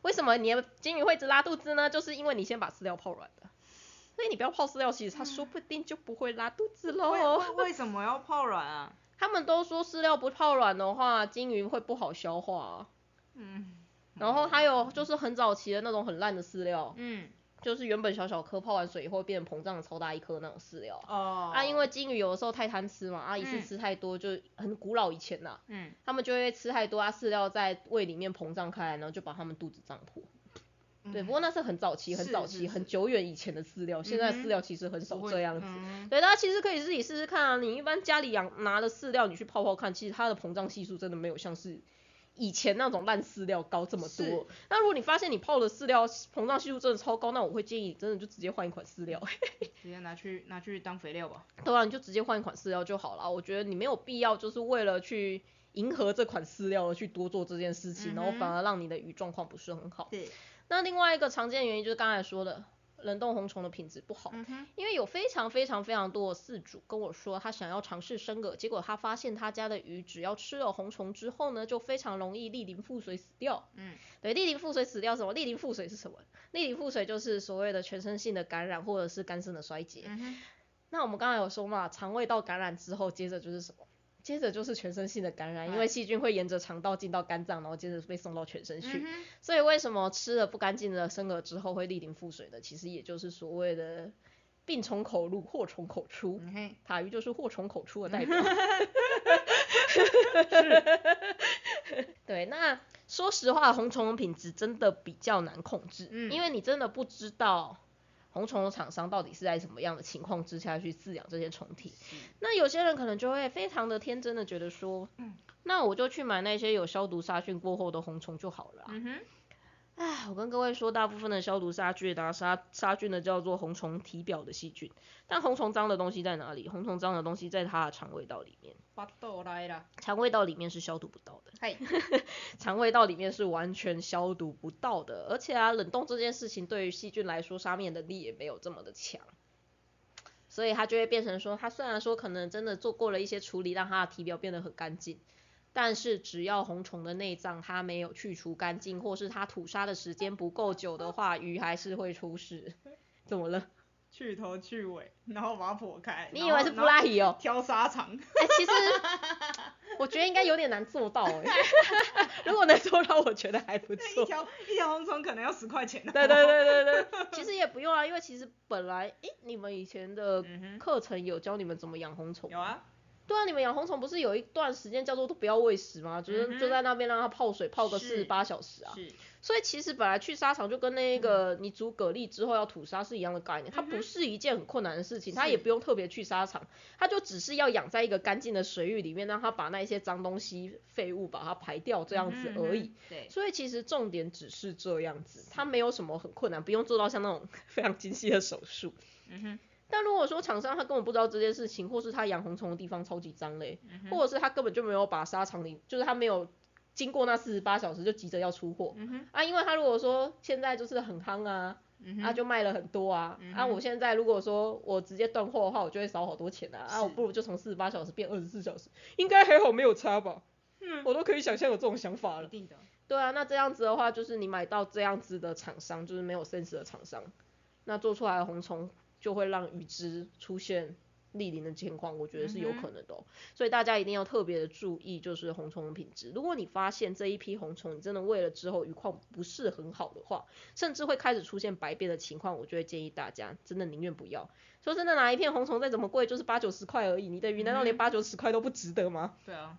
为什么你的金鱼会一直拉肚子呢？就是因为你先把饲料泡软了。所以你不要泡饲料，其实它说不定就不会拉肚子为喽。为为什么要泡软啊？他们都说饲料不泡软的话，金鱼会不好消化啊、嗯然后还有就是很早期的那种很烂的饲料，嗯就是原本小小颗泡完水以后变成膨胀的超大一颗那种饲料。哦啊，因为金鱼有的时候太贪吃嘛，啊一次嗯吃太多，就很古老以前呐、嗯他们就会吃太多啊，饲料在胃里面膨胀开来，然后就把他们肚子胀破。对，不过那是很早期、很早期、很久远以前的饲料，现在饲料其实很少这样子。嗯对，大家其实可以自己试试看啊。你一般家里养拿的饲料，你去泡泡看，其实它的膨胀系数真的没有像是以前那种烂饲料高这么多。那如果你发现你泡的饲料膨胀系数真的超高，那我会建议你真的就直接换一款饲料。[laughs] 直接拿去拿去当肥料吧。对啊，你就直接换一款饲料就好了。我觉得你没有必要就是为了去迎合这款饲料而去多做这件事情，然后反而让你的鱼状况不是很好。对，那另外一个常见原因就是刚才说的冷冻红虫的品质不好。嗯，因为有非常非常非常多的饲主跟我说，他想要尝试生饵，结果他发现他家的鱼只要吃了红虫之后呢，就非常容易沥淋腹水死掉。嗯，对，沥淋腹水死掉什么？沥淋腹水是什么？沥淋腹水就是所谓的全身性的感染或者是肝肾的衰竭。那我们刚才有说嘛，肠胃道感染之后，接着就是什么？接着就是全身性的感染，因为哎细菌会沿着肠道进到肝脏，然后接着被送到全身去。嗯所以为什么吃了不干净的生饵之后会沥淋腹水的？其实也就是所谓的病从口入，祸从口出。塔鱼就是祸从口出的代表。[laughs] 对，那说实话，红虫的品质真的比较难控制，嗯因为你真的不知道红虫的厂商到底是在什么样的情况之下去饲养这些虫体。那有些人可能就会非常的天真的觉得说，嗯那我就去买那些有消毒杀菌过后的红虫就好了啊、嗯哼，唉，我跟各位说，大部分的消毒杀菌啊，杀杀菌的叫做红虫体表的细菌，但红虫脏的东西在哪里？红虫脏的东西在它的肠胃道里面，巴豆来了，肠胃道里面是消毒不到的，嗨，肠胃道里面是完全消毒不到的，而且啊，冷冻这件事情对于细菌来说，杀灭能力也没有这么的强。所以它就会变成说，它虽然说可能真的做过了一些处理，让它的体表变得很干净，但是只要红虫的内脏它没有去除干净，或是它吐沙的时间不够久的话，鱼还是会出事。怎么了？去头去尾，然后把它剖开。你以为是布拉鱼哦？挑沙场？哎、其实我觉得应该有点难做到哎、[laughs] 如果能做到，我觉得还不错一错。条一条红虫可能要十块钱呢。对对对对对，[laughs] 其实也不用啊，因为其实本来，诶，你们以前的课程有教你们怎么养红虫？有啊，对啊，你们养红虫不是有一段时间叫做都不要喂食吗？就是嗯就在那边让它泡水泡个四十八小时啊。是，所以其实本来去沙场就跟那个你煮蛤蜊之后要吐沙是一样的概念，它不是一件很困难的事情，它也不用特别去沙场，它就只是要养在一个干净的水域里面，让它把那一些脏东西、废物把它排掉这样子而已。所以其实重点只是这样子，它没有什么很困难，不用做到像那种 [laughs] 非常精细的手术。嗯哼，但如果说厂商他根本不知道这件事情，或是他养红虫的地方超级脏嘞，嗯，或者是他根本就没有把沙场里，就是他没有经过那四十八小时就急着要出货、啊，因为他如果说现在就是很夯啊，嗯哼，啊就卖了很多啊，嗯啊我现在如果说我直接断货的话，我就会少好多钱啊，啊我不如就从四十八小时变二十四小时，应该还好没有差吧？嗯我都可以想象有这种想法了。一定的，对啊，那这样子的话，就是你买到这样子的厂商，就是没有 sense 的厂商，那做出来的红虫就会让鱼只出现逆鳞的情况，我觉得是有可能的、哦。所以大家一定要特别的注意，就是红虫的品质。如果你发现这一批红虫你真的喂了之后鱼况不是很好的话，甚至会开始出现白变的情况，我就会建议大家真的宁愿不要。说真的，拿一片红虫再怎么贵，就是八九十块而已，你的鱼难道连八九十块都不值得吗？对啊，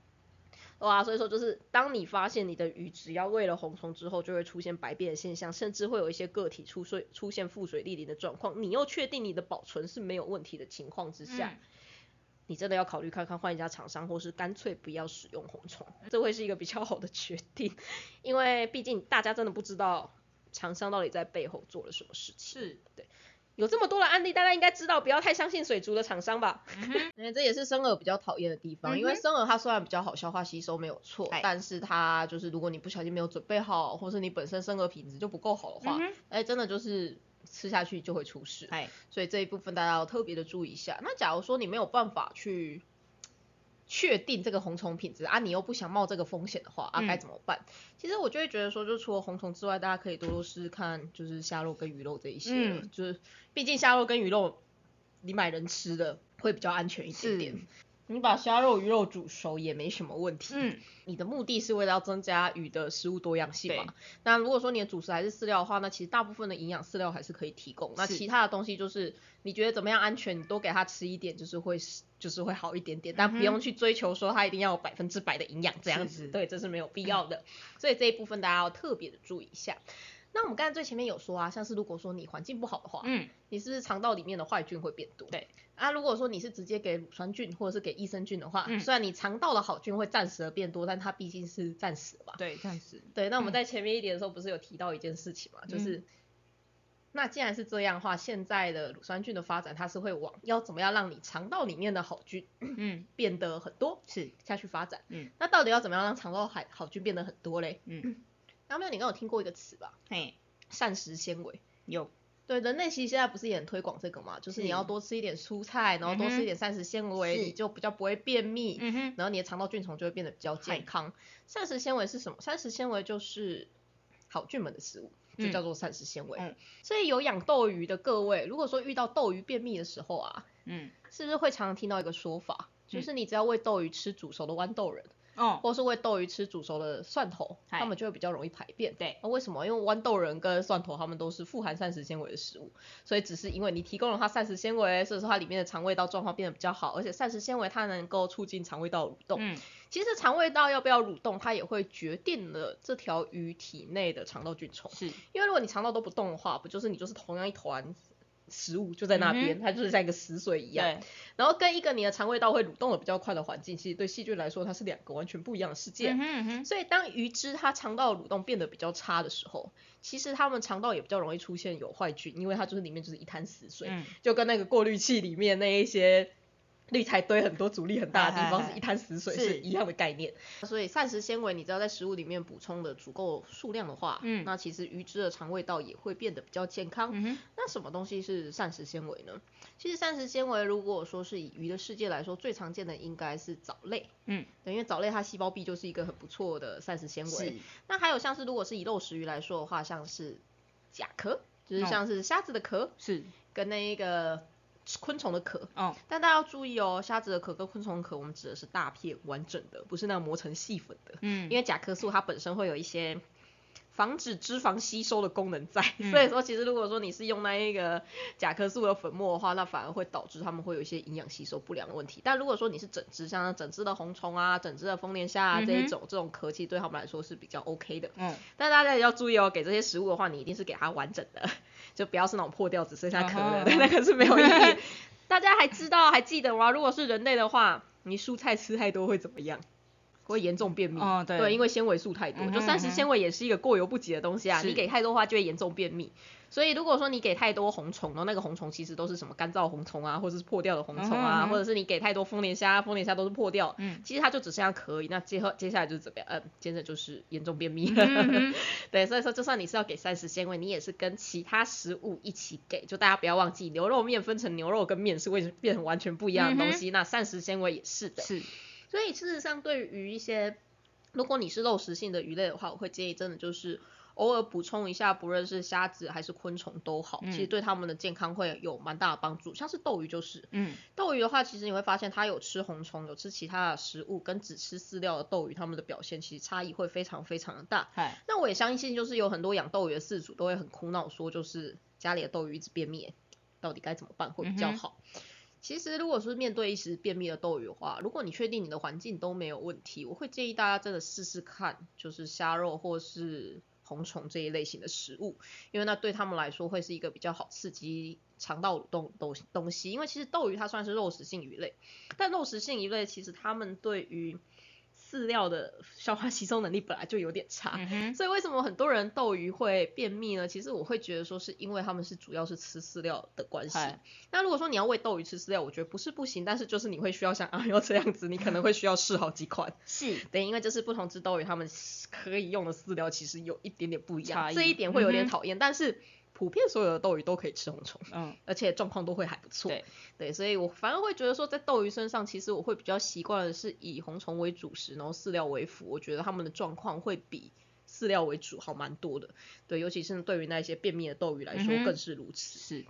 哇，所以说就是当你发现你的鱼只要喂了红虫之后，就会出现白变的现象，甚至会有一些个体出水出现腹水逆鳞的状况，你又确定你的保存是没有问题的情况之下，嗯你真的要考虑看看换一家厂商，或是干脆不要使用红虫，这会是一个比较好的决定，因为毕竟大家真的不知道厂商到底在背后做了什么事情。是，有这么多的案例，大家应该知道，不要太相信水族的厂商吧。[laughs] 这也是生饵比较讨厌的地方，因为生饵它虽然比较好消化吸收没有错哎，但是它就是如果你不小心没有准备好，或是你本身生饵品质就不够好的话，哎、真的就是吃下去就会出事。哎，所以这一部分大家要特别的注意一下。那假如说你没有办法去确定这个红虫品质啊，你又不想冒这个风险的话啊，嗯该怎么办？其实我就会觉得说，就除了红虫之外，大家可以多多试试看，就是虾肉跟鱼肉这一些，嗯就是毕竟虾肉跟鱼肉你买人吃的会比较安全一点点。你把虾肉、鱼肉煮熟也没什么问题。嗯，你的目的是为了要增加鱼的食物多样性嘛？那如果说你的主食还是饲料的话，那其实大部分的营养饲料还是可以提供。那其他的东西就是你觉得怎么样安全，你多给它吃一点，就是会就是会好一点点，但不用去追求说它一定要有百分之百的营养这样子。是是对，这是没有必 [laughs] 要的。所以这一部分大家要特别的注意一下。那我们刚才最前面有说啊，像是如果说你环境不好的话，嗯，你是不是肠道里面的坏菌会变多？对。啊，如果说你是直接给乳酸菌或者是给益生菌的话，嗯虽然你肠道的好菌会暂时的变多，但它毕竟是暂时的嘛。对，这样子，对，那我们在前面一点的时候不是有提到一件事情嘛，就是。那既然是这样的话，现在的乳酸菌的发展，它是会往要怎么样让你肠道里面的好菌嗯，[clears throat] 变得很多是，下去发展。嗯，那到底要怎么样让肠道好好菌变得很多嘞？嗯，阿妙，你刚有听过一个词吧？嘿，膳食纤维。有，对，人类其实现在不是也很推广这个嘛，就是你要多吃一点蔬菜，然后多吃一点膳食纤维，是你就比较不会便秘，然后你的肠道菌丛就会变得比较健康。膳食纤维是什么？膳食纤维就是好菌们的食物，就嗯叫做膳食纤维。嗯所以有养斗鱼的各位，如果说遇到斗鱼便秘的时候啊，嗯，是不是会常常听到一个说法，就是你只要喂斗鱼吃煮熟的豌豆仁，哦，或是喂斗鱼吃煮熟的蒜头，嗨它们就会比较容易排便。对，那为什么？因为豌豆仁跟蒜头它们都是富含膳食纤维的食物，所以只是因为你提供了它膳食纤维，所以说它里面的肠胃道状况变得比较好，而且膳食纤维它能够促进肠胃道蠕动。嗯，其实肠胃道要不要蠕动，它也会决定了这条鱼体内的肠道菌虫。是，因为如果你肠道都不动的话，不就是你就是同样一团食物就在那边，嗯它就是像一个死水一样。对，然后跟一个你的肠胃道会蠕动的比较快的环境，其实对细菌来说，它是两个完全不一样的世界。嗯哼嗯哼，所以当鱼只它肠道蠕动变得比较差的时候，其实它们肠道也比较容易出现有坏菌，因为它就是里面就是一滩死水，嗯，就跟那个过滤器里面那一些滤材堆很多阻力很大的地方是一滩死水是是一样的概念。所以膳食纤维你只要在食物里面补充的足够数量的话，嗯那其实鱼只的肠胃道也会变得比较健康。嗯哼，那什么东西是膳食纤维呢？其实膳食纤维如果说是以鱼的世界来说，最常见的应该是藻类。嗯，对，因为藻类它细胞壁就是一个很不错的膳食纤维。是，那还有像是如果是以肉食鱼来说的话，像是甲壳，就是哦像是虾子的壳是，跟那一个昆虫的壳。哦，但大家要注意哦，虾子的壳跟昆虫的壳，我们指的是大片完整的，不是那磨成细粉的。嗯，因为甲壳素它本身会有一些防止脂肪吸收的功能在，嗯所以说其实如果说你是用那一个甲壳素的粉末的话，那反而会导致它们会有一些营养吸收不良的问题。但如果说你是整只，像整只的红虫啊、整只的丰年虾啊这一种，这种壳其实对他们来说是比较 OK 的。嗯，但大家也要注意哦，给这些食物的话，你一定是给它完整的，就不要是那种破掉只剩下壳的，嗯哼 [laughs] 那个是没有意义。[laughs] 大家还知道还记得吗？如果是人类的话，你蔬菜吃太多会怎么样？会严重便秘。哦对对，因为纤维素太多，嗯哼就膳食纤维也是一个过犹不及的东西啊，你给太多的话就会严重便秘。所以如果说你给太多红虫，然后那个红虫其实都是什么干燥红虫啊，或者是破掉的红虫啊，嗯哼嗯哼或者是你给太多丰年虾，丰年虾都是破掉，嗯其实它就只剩下壳而已。那接后接下来就是怎么样？呃，接着就是严重便秘。嗯 [laughs] 对，所以说就算你是要给膳食纤维，你也是跟其他食物一起给，就大家不要忘记，牛肉面分成牛肉跟面是会变成完全不一样的东西，那膳食纤维也是的。是，所以事实上，对于一些如果你是肉食性的鱼类的话，我会建议真的就是偶尔补充一下，不论是虾子还是昆虫都好，嗯其实对它们的健康会有蛮大的帮助。像是斗鱼就是，嗯，斗鱼的话，其实你会发现它有吃红虫，有吃其他的食物，跟只吃饲料的斗鱼，它们的表现其实差异会非常非常的大。嗨，那我也相信，就是有很多养斗鱼的饲主都会很苦恼，说就是家里的斗鱼一直便秘，到底该怎么办会比较好？其实，如果是面对一时便秘的斗鱼的话，如果你确定你的环境都没有问题，我会建议大家真的试试看，就是虾肉或是红虫这一类型的食物，因为那对他们来说会是一个比较好刺激肠道蠕动东东西。因为其实斗鱼它算是肉食性鱼类，但肉食性鱼类其实它们对于饲料的消化吸收能力本来就有点差，嗯，所以为什么很多人斗鱼会便秘呢？其实我会觉得说是因为他们是主要是吃饲料的关系。那如果说你要喂斗鱼吃饲料，我觉得不是不行，但是就是你会需要像阿喵这样子，你可能会需要试好几款。[laughs] 是，对，因为就是不同只斗鱼它们可以用的饲料其实有一点点不一样，这一点会有点讨厌，但是普遍所有的斗鱼都可以吃红虫。嗯，而且状况都会还不错。对对，所以我反而会觉得说，在斗鱼身上，其实我会比较习惯的是以红虫为主食，然后饲料为辅。我觉得他们的状况会比饲料为主好蛮多的。对，尤其是对于那些便秘的斗鱼来说更是如此。是，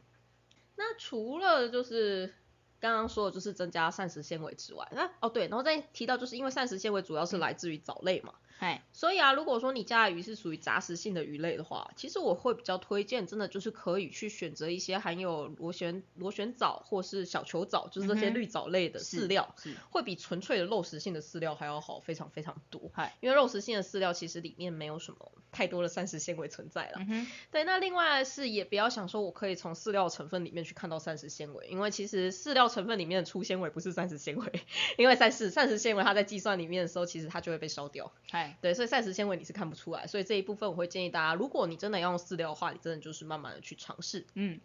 那除了就是刚刚说的就是增加膳食纤维之外，那哦对，然后再提到就是因为膳食纤维主要是来自于藻类嘛，嗨，所以啊，如果说你家的鱼是属于杂食性的鱼类的话，其实我会比较推荐，真的就是可以去选择一些含有螺旋螺旋藻或是小球藻，就是这些绿藻类的饲料，是，会比纯粹的肉食性的饲料还要好非常非常多。嗨，因为肉食性的饲料其实里面没有什么太多的膳食纤维存在了。嗯哼，对，那另外是也不要想说我可以从饲料成分里面去看到膳食纤维，因为其实饲料成分里面的粗纤维不是膳食纤维，因为膳食膳食纤维它在计算里面的时候，其实它就会被烧掉。嗨，对，所以膳食纤维你是看不出来，所以这一部分我会建议大家，如果你真的要用饲料的话，你真的就是慢慢的去尝试。嗯，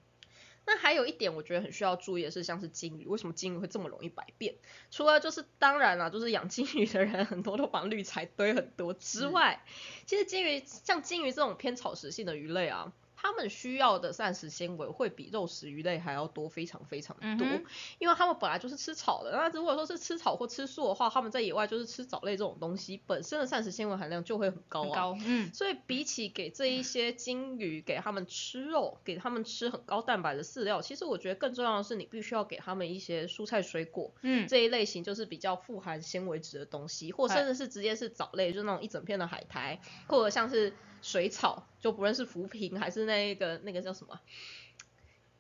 那还有一点我觉得很需要注意的是，像是金鱼，为什么金鱼会这么容易百变？除了就是当然啦，就是养金鱼的人很多都把滤材堆很多之外，其实金鱼像金鱼这种偏草食性的鱼类啊。它们需要的膳食纤维会比肉食鱼类还要多，非常非常多，嗯因为他们本来就是吃草的。那如果说是吃草或吃素的话，他们在野外就是吃藻类这种东西，本身的膳食纤维含量就会很高啊。很高，嗯，所以比起给这一些金鱼给他们吃肉，给他们吃很高蛋白的饲料，其实我觉得更重要的是你必须要给他们一些蔬菜水果，嗯，这一类型就是比较富含纤维质的东西，或甚至是直接是藻类，就是那种一整片的海苔，或者像是水草，就不论是浮萍还是那个那个叫什么，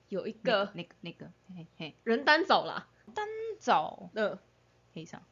有一个那个那个，嘿嘿，人丹藻啦，丹藻的，黑上。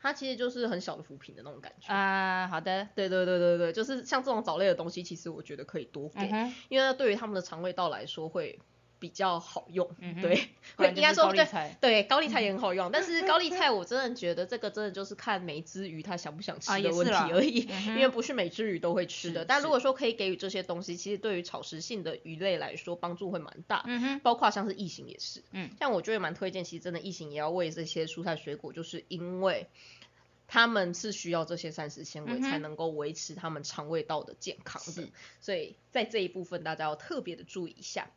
它其实就是很小的浮萍的那种感觉。啊，好的，对对对对对，就是像这种藻类的东西，其实我觉得可以多给。嗯，因为对于他们的肠胃道来说会比较好用，对，[laughs] 不会应该说对菜。对高丽菜也很好用，但是高丽菜 [laughs] 我真的觉得这个真的就是看每一只鱼它想不想吃的问题而已，因为不是每只鱼都会吃的。但如果说可以给予这些东西，其实对于草食性的鱼类来说帮助会蛮大。嗯哼，包括像是异形也是，嗯，像我就会蛮推荐，其实真的异形也要喂这些蔬菜水果，就是因为他们是需要这些膳食纤维才能够维持他们肠胃道的健康的。是，所以在这一部分大家要特别的注意一下。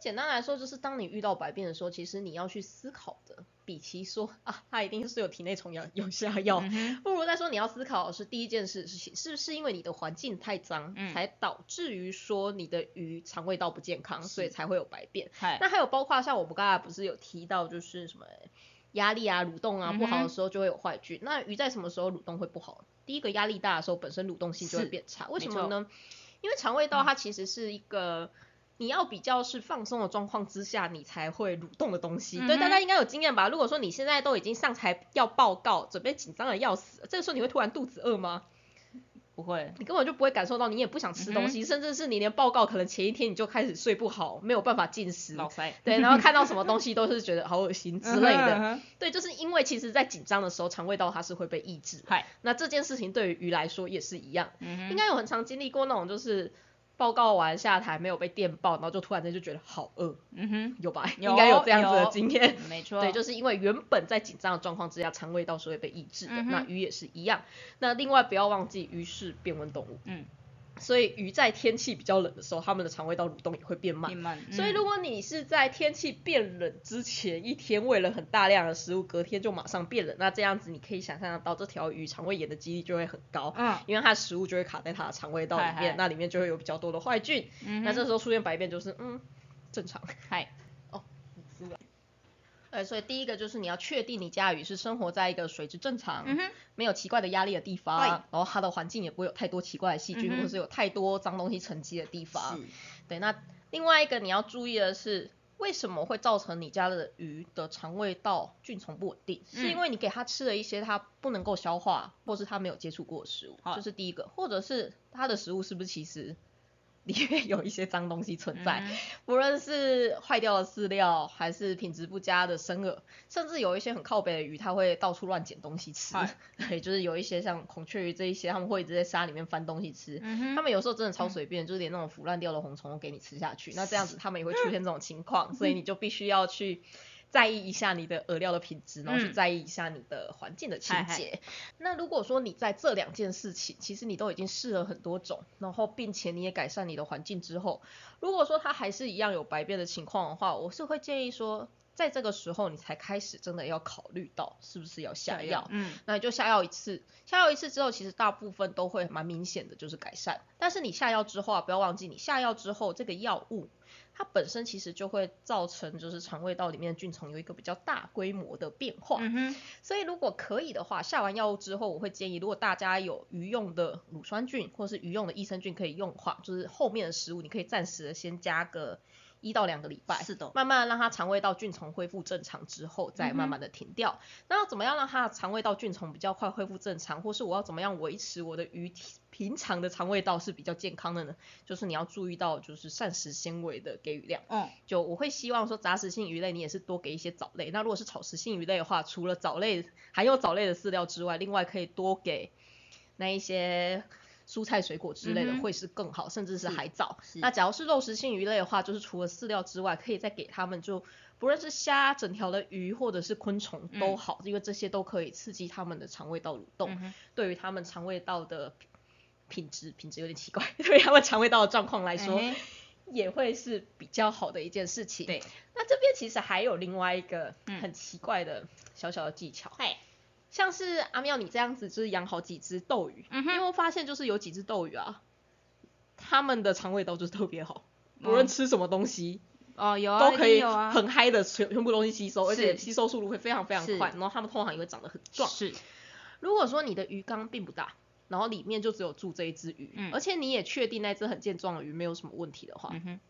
简单来说，就是当你遇到百变的时候，其实你要去思考的，比其说啊，它一定是有体内虫药有下药，嗯，不如再说你要思考的是第一件事是是不是因为你的环境太脏，嗯才导致于说你的鱼肠胃道不健康，所以才会有百变。那还有包括像我们刚才不是有提到，就是什么压力啊、蠕动啊不好的时候就会有坏菌。那鱼在什么时候蠕动会不好？第一个压力大的时候，本身蠕动性就会是变差。为什么呢？因为肠胃道它其实是一个。你要比较是放松的状况之下，你才会蠕动的东西。对，大家应该有经验吧？如果说你现在都已经上台要报告，准备紧张的要死，这个时候你会突然肚子饿吗？不会，你根本就不会感受到，你也不想吃东西，甚至是你连报告可能前一天你就开始睡不好，没有办法进食。老塞，对，然后看到什么东西都是觉得好恶心之类的。嗯哼，对，就是因为其实在紧张的时候，肠胃道它是会被抑制。嗨，那这件事情对于鱼来说也是一样，嗯，应该有很常经历过那种就是报告完下台没有被电报，然后就突然间就觉得好饿，嗯哼，有吧？有应该有这样子的经验。没错，对，就是因为原本在紧张的状况之下，肠胃到时候会被抑制的。嗯那鱼也是一样。那另外不要忘记，鱼是变温动物，嗯，所以鱼在天气比较冷的时候，它们的肠胃道蠕动也会变慢变。慢，所以，嗯如果你是在天气变冷之前一天喂了很大量的食物，隔天就马上变冷，那这样子你可以想象得到，这条鱼肠胃炎的几率就会很高，嗯，因为它的食物就会卡在它的肠胃道里嗨嗨面，那里面就会有比较多的坏菌，嗯，那这时候出现白便就是嗯正常。嗨，对，所以第一个就是你要确定你家鱼是生活在一个水质正常，嗯，没有奇怪的压力的地方，然后它的环境也不会有太多奇怪的细菌，或是有太多脏东西沉积的地方。是，对，那另外一个你要注意的是，为什么会造成你家的鱼的肠胃道菌丛不稳定？是因为你给它吃了一些它不能够消化，或是它没有接触过的食物，好这是第一个，或者是它的食物是不是其实里面有一些脏东西存在，嗯不论是坏掉的饲料，还是品质不佳的生饵，甚至有一些很靠北的鱼，它会到处乱捡东西吃嗨。[laughs] 对，就是有一些像孔雀鱼这一些，他们会一直在沙里面翻东西吃。嗯他们有时候真的超随便，就是连那种腐烂掉的红虫都给你吃下去。那这样子 [laughs] 他们也会出现这种情况，所以你就必须要去在意一下你的饵料的品质，然后去嗯在意一下你的环境的清洁。那如果说你在这两件事情，其实你都已经试了很多种，然后并且你也改善你的环境之后，如果说它还是一样有白变的情况的话，我是会建议说，在这个时候你才开始真的要考虑到是不是要下药。嗯那你就下药一次，下药一次之后，其实大部分都会蛮明显的就是改善。但是你下药之后啊，不要忘记你下药之后，这个药物它本身其实就会造成就是肠胃道里面的菌虫有一个比较大规模的变化。嗯哼，所以如果可以的话，下完药物之后，我会建议，如果大家有鱼用的乳酸菌或是鱼用的益生菌可以用的话，就是后面的食物你可以暂时的先加个一到两个礼拜，是的慢慢让它肠胃道菌虫恢复正常之后，再慢慢的停掉。那要怎么样让它的肠胃道菌虫比较快恢复正常，或是我要怎么样维持我的鱼体平常的肠胃道是比较健康的呢？就是你要注意到就是膳食纤维的给予量。嗯，就我会希望说杂食性鱼类你也是多给一些藻类。那如果是草食性鱼类的话，除了藻类含有藻类的饲料之外，另外可以多给那一些蔬菜水果之类的会是更好，甚至是是海藻。那假如是肉食性鱼类的话，就是除了饲料之外，可以再给它们就不论是虾、整条的鱼或者是昆虫都嗯好，因为这些都可以刺激它们的肠胃道蠕动，对于它们肠胃道的品品质品质有点奇怪，[laughs] 对于它们肠胃道的状况来说。哎 [laughs] 也会是比较好的一件事情。对，那这边其实还有另外一个嗯。很奇怪的小小的技巧，嗨，像是阿妙你这样子就是养好几只斗鱼，嗯你有没有发现就是有几只斗鱼啊，它们的肠胃道就是特别好，不哦论吃什么东西、哦有啊，都可以很嗨的全全部东西吸收，而且吸收速度会非常非常快，然后它们通常也会长得很壮。是，如果说你的鱼缸并不大，然后里面就只有住这一只鱼，嗯。而且你也确定那只很健壮的鱼没有什么问题的话，嗯，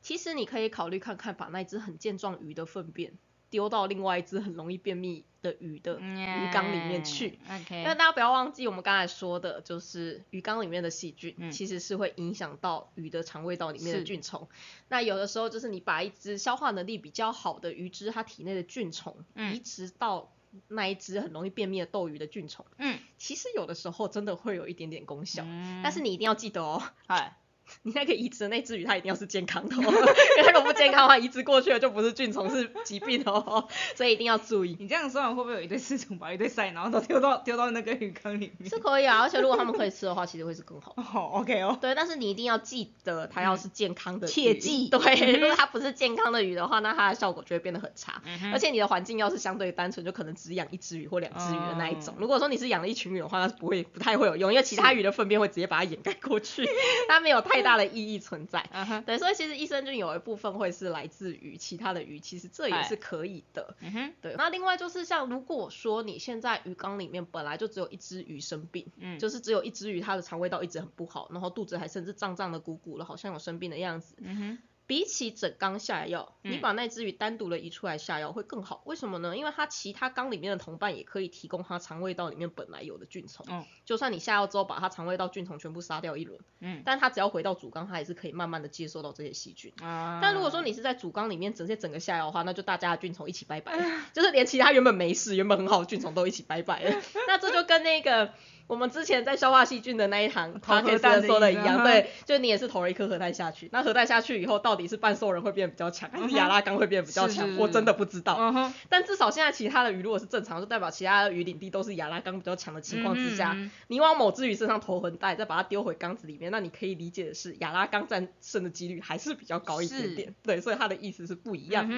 其实你可以考虑看看，把那只很健壮鱼的粪便丢到另外一只很容易便秘的鱼的鱼缸里面去。嗯 OK，因为大家不要忘记，我们刚才说的，就是鱼缸里面的细菌，嗯其实是会影响到鱼的肠胃道里面的菌虫。那有的时候就是你把一只消化能力比较好的鱼只，它体内的菌虫、嗯移植到那一只很容易便秘的斗鱼的菌虫，嗯，其实有的时候真的会有一点点功效。嗯但是你一定要记得哦，嗨，你那个移植的那只鱼，它一定要是健康的、哦，[laughs] 因为如果不健康的话，移植过去了就不是菌虫，是疾病哦，所以一定要注意。你这样说完会不会有一堆四虫把一堆鳃然后都丢到丢到那个鱼缸里面？是可以啊，而且如果它们可以吃的话，其实会是更好。哦，OK 哦，对，但是你一定要记得，它要是健康的鱼、切记对，如果它不是健康的鱼的话，那它的效果就会变得很差。嗯而且你的环境要是相对单纯，就可能只养一只鱼或两只鱼的那一种。如果说你是养了一群鱼的话，那是不会不太会有用，因为其他鱼的粪便会直接把它掩盖过去，[laughs] 它没有太大的意义存在。对，所以其实益生菌有一部分会是来自于其他的鱼，其实这也是可以的。嗯哼，对，那另外就是像如果说你现在鱼缸里面本来就只有一只鱼生病，嗯，就是只有一只鱼它的肠胃道一直很不好，然后肚子还甚至胀胀的、鼓鼓的，好像有生病的样子。嗯哼，比起整缸下药，你嗯把那只鱼单独的移出来下药会更好。为什么呢？因为它其他缸里面的同伴也可以提供它肠胃道里面本来有的菌虫。嗯就算你下药之后把它肠胃道菌虫全部杀掉一轮，嗯，但它只要回到主缸，它也是可以慢慢的接受到这些细菌。啊，但如果说你是在主缸里面直接整个下药的话，那就大家的菌虫一起拜拜了，[laughs] 就是连其他原本没事、原本很好的菌虫都一起拜拜了。[laughs] 那这就跟那个我们之前在消化细菌的那一堂投 [laughs] 核 podcast 弹的说的一样，对，就你也是投了一颗核弹下去，那核弹下去以后，到底是半兽人会变得比较强，还是亚拉冈会变得比较强？我真的不知道。但至少现在其他的鱼如果是正常，就代表其他的鱼领地都是亚拉冈比较强的情况之下，你往某只鱼身上投魂带，再把它丢回缸子里面，那你可以理解的是亚拉冈战胜的几率还是比较高一点点。对，所以它的意思是不一样。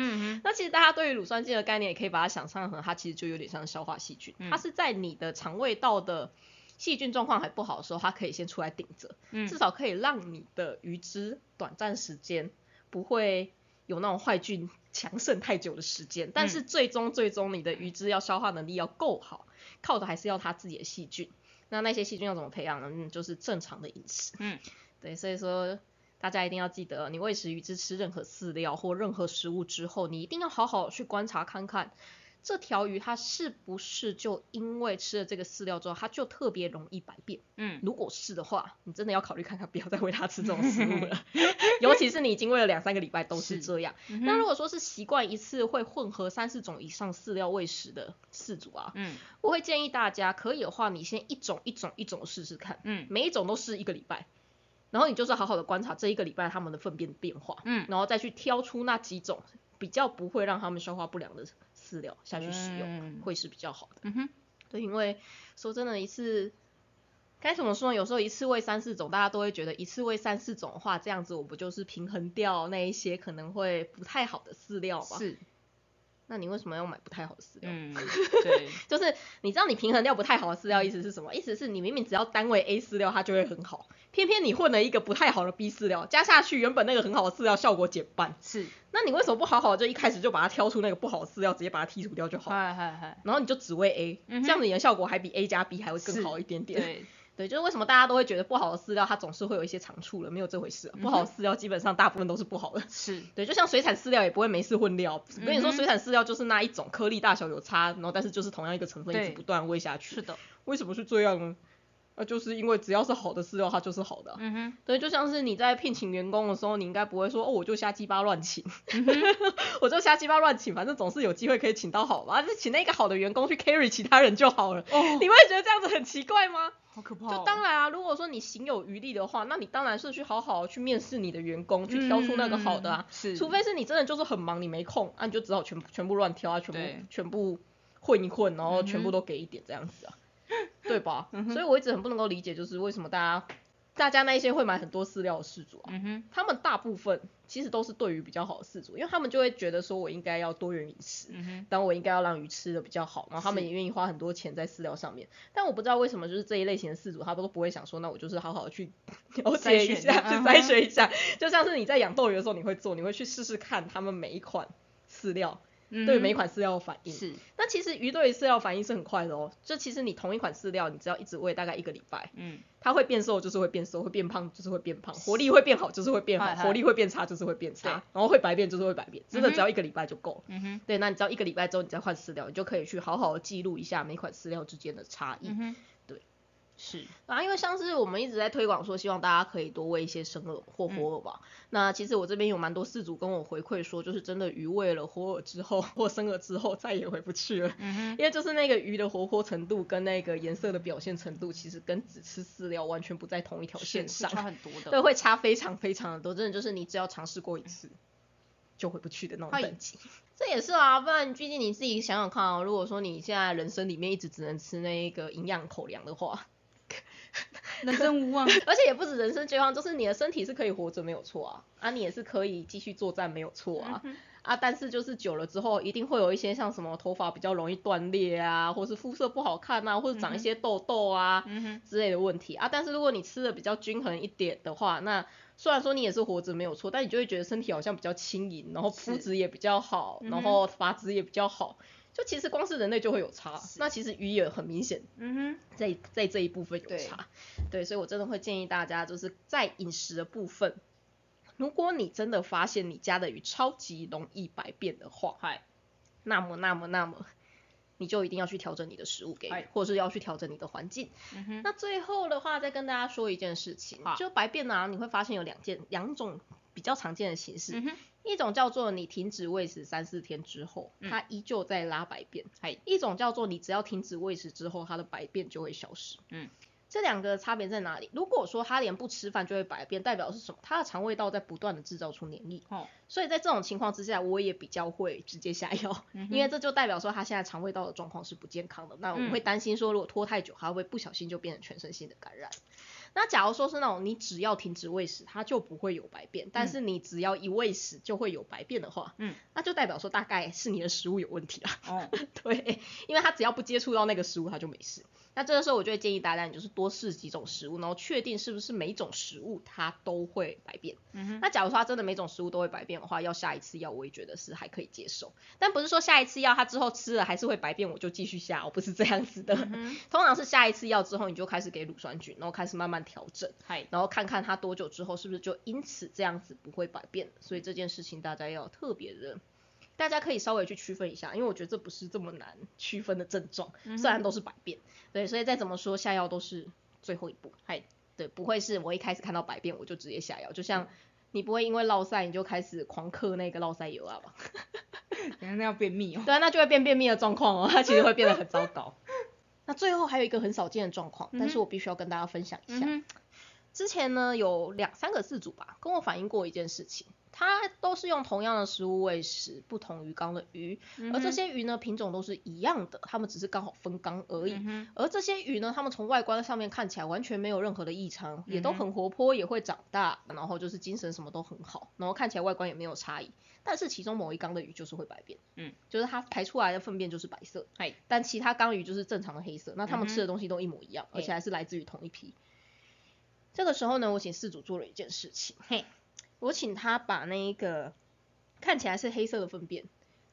那其实大家对于乳酸菌的概念，也可以把它想象成它其实就有点像消化细菌，嗯。它是在你的肠胃道的细菌状况还不好的时候，它可以先出来顶着，嗯至少可以让你的鱼汁短暂时间不会有那种坏菌强盛太久的时间。但嗯是最终最终你的鱼汁要消化能力要够好，靠的还是要它自己的细菌。那那些细菌要怎么培养呢？嗯，就是正常的饮食。嗯，对，所以说大家一定要记得，你喂食鱼只吃任何饲料或任何食物之后，你一定要好好去观察看看。这条鱼它是不是就因为吃了这个饲料之后，它就特别容易白变？嗯，如果是的话，你真的要考虑看看，不要再喂它吃这种 [laughs] 食物了。尤其是你已经喂了两三个礼拜都是这样。那如果说是习惯一次会混合三四种以上饲料喂食的饲主啊，嗯，我会建议大家可以的话，你先一种一种一种试试看，嗯，每一种都试一个礼拜，然后你就是好好的观察这一个礼拜它们的粪便变化，嗯，然后再去挑出那几种比较不会让它们消化不良的。饲料下去使用会是比较好的。嗯哼，对，因为说真的，一次该怎么说呢？有时候一次喂三四种，大家都会觉得一次喂三四种的话，这样子我不就是平衡掉那一些可能会不太好的饲料吗？是。那你为什么要买不太好的饲料？嗯，[laughs] 对，就是你知道你平衡掉不太好的饲料意思是什么？意思是你明明只要单位 A 饲料它就会很好，偏偏你混了一个不太好的 B 饲料加下去，原本那个很好的饲料效果减半。是。那你为什么不好好就一开始就把它挑出那个不好的饲料，直接把它剔除掉就好？嗨嗨嗨。然后你就只喂 A，这样子你的效果还比 A 加 B 还会更好一点点。对。[laughs] 对，就是为什么大家都会觉得不好的饲料它总是会有一些长处了，没有这回事。不好的饲料基本上大部分都是不好的。是。对，就像水产饲料也不会没事混料。我跟你说，水产饲料就是那一种，颗粒大小有差，然后但是就是同样一个成分一直不断喂下去。是的。为什么是这样呢？那就是因为只要是好的饲料，它就是好的。嗯哼。对，就像是你在聘请员工的时候，你应该不会说哦，我就瞎鸡巴乱请，[laughs] 我就瞎鸡巴乱请，反正总是有机会可以请到好吧？就请那个好的员工去 carry 其他人就好了。哦。你会觉得这样子很奇怪吗？好可怕。就当然啊，如果说你行有余力的话，那你当然是去好好去面试你的员工，去挑出那个好的啊。是。除非是你真的就是很忙，你没空，那你就只好全部全部乱挑啊，全部全部混一混，然后全部都给一点这样子啊。对吧？所以我一直很不能够理解，就是为什么大家大家那一些会买很多饲料的饲主啊，他们大部分其实都是对于比较好的饲主，因为他们就会觉得说我应该要多元饮食，但我应该要让鱼吃的比较好，然后他们也愿意花很多钱在饲料上面。但我不知道为什么，就是这一类型的饲主，他都不会想说，那我就是好好的去了解一下，[laughs] 去筛选一下，就像是你在养斗鱼的时候，你会做，你会去试试看他们每一款饲料。对每一款饲料的反应。是，那其实鱼对于饲料反应是很快的哦。就其实你同一款饲料，你只要一直喂大概一个礼拜，嗯，它会变瘦就是会变瘦，会变胖就是会变胖，活力会变好就是会变好，活力会变差就是会变差，然后会白变就是会白变，真的只要一个礼拜就够了。嗯哼，对，那你只要一个礼拜之后你再换饲料，你就可以去好好的记录一下每款饲料之间的差异。是啊，因为像是我们一直在推广说，希望大家可以多喂一些生饵或活饵吧。那其实我这边有蛮多饲主跟我回馈说，就是真的鱼喂了活饵之后或生饵之后再也回不去了。嗯因为就是那个鱼的活泼程度跟那个颜色的表现程度，其实跟只吃饲料完全不在同一条线上。差很多的。对，会差非常非常的多，真的就是你只要尝试过一次，就回不去的那种等级。[laughs] 这也是啊，不然毕竟你自己想想看啊，如果说你现在人生里面一直只能吃那个营养口粮的话。人生无望，而且也不止人生绝望，就是你的身体是可以活着没有错啊，啊你也是可以继续作战没有错啊，啊但是就是久了之后，一定会有一些像什么头发比较容易断裂啊，或是肤色不好看啊，或者长一些痘痘啊之类的问题啊，但是如果你吃的比较均衡一点的话，那虽然说你也是活着没有错，但你就会觉得身体好像比较轻盈，然后肤质也比较好，然后发质也比较好。就其实光是人类就会有差，那其实鱼也很明显，嗯哼，在在这一部分有差，对，所以我真的会建议大家就是在饮食的部分，如果你真的发现你家的鱼超级容易白变的话，嗨，那么那么那么，你就一定要去调整你的食物给，或者是要去调整你的环境。嗯哼，那最后的话再跟大家说一件事情，就白变呢，你会发现有两件两种比较常见的形式。一种叫做你停止喂食三四天之后，它依旧在拉白便；一种叫做你只要停止喂食之后，它的白便就会消失。嗯，这两个差别在哪里？如果说它连不吃饭就会白便，代表是什么？它的肠胃道在不断的制造出黏液。哦，所以在这种情况之下，我也比较会直接下药，因为这就代表说它现在肠胃道的状况是不健康的。那我们会担心说，如果拖太久，它会不小心就变成全身性的感染。那假如说是那种你只要停止喂食，它就不会有白便，但是你只要一喂食就会有白便的话，嗯，那就代表说大概是你的食物有问题了。哦，[laughs] 对，因为它只要不接触到那个食物，它就没事。那这个时候我就会建议大家，你就是多试几种食物，然后确定是不是每种食物它都会百变。嗯哼，那假如说它真的每种食物都会百变的话，要下一次药我也觉得是还可以接受，但不是说下一次药它之后吃了还是会百变我就继续下，我不是这样子的。嗯通常是下一次药之后你就开始给乳酸菌，然后开始慢慢调整，嗨，然后看看它多久之后是不是就因此这样子不会百变。所以这件事情大家要特别的。大家可以稍微去区分一下，因为我觉得这不是这么难区分的症状，虽然都是百变，对，所以再怎么说下药都是最后一步，嗨，对，不会是我一开始看到百变我就直接下药，就像你不会因为落塞你就开始狂嗑那个落塞油啊吧？[laughs] 等下那要便秘哦。对啊，那就会变便秘的状况哦，[laughs] 它其实会变得很糟糕。那最后还有一个很少见的状况，但是我必须要跟大家分享一下。嗯之前呢有两三个饲主吧跟我反映过一件事情，他都是用同样的食物喂食不同鱼缸的鱼，而这些鱼呢品种都是一样的，它们只是刚好分缸而已。嗯而这些鱼呢，它们从外观上面看起来完全没有任何的异常，也都很活泼，也会长大，然后就是精神什么都很好，然后看起来外观也没有差异。但是其中某一缸的鱼就是会白变，嗯，就是它排出来的粪便就是白色，嗨，但其他缸鱼就是正常的黑色，那它们吃的东西都一模一样，而且还是来自于同一批。这个时候呢，我请事主做了一件事情，嘿，我请他把那一个看起来是黑色的粪便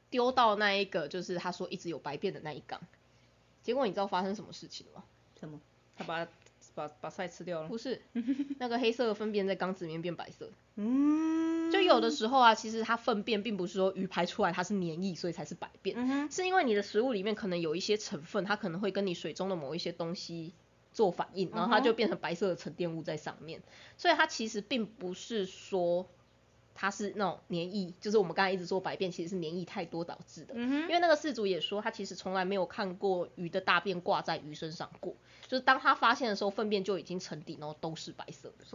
丢到那一个就是他说一直有白便的那一缸，结果你知道发生什么事情吗？什么？他把把把菜吃掉了。不是，那个黑色的粪便在缸子里面变白色。[laughs] 嗯，就有的时候啊，其实它粪便并不是说鱼排出来它是黏液，所以才是白便，是因为你的食物里面可能有一些成分，它可能会跟你水中的某一些东西做反应，然后它就变成白色的沉淀物在上面，所以它其实并不是说它是那种黏液，就是我们刚才一直说白便其实是黏液太多导致的。嗯因为那个事主也说，他其实从来没有看过鱼的大便挂在鱼身上过，就是当他发现的时候，粪便就已经沉底，然后都是白色的。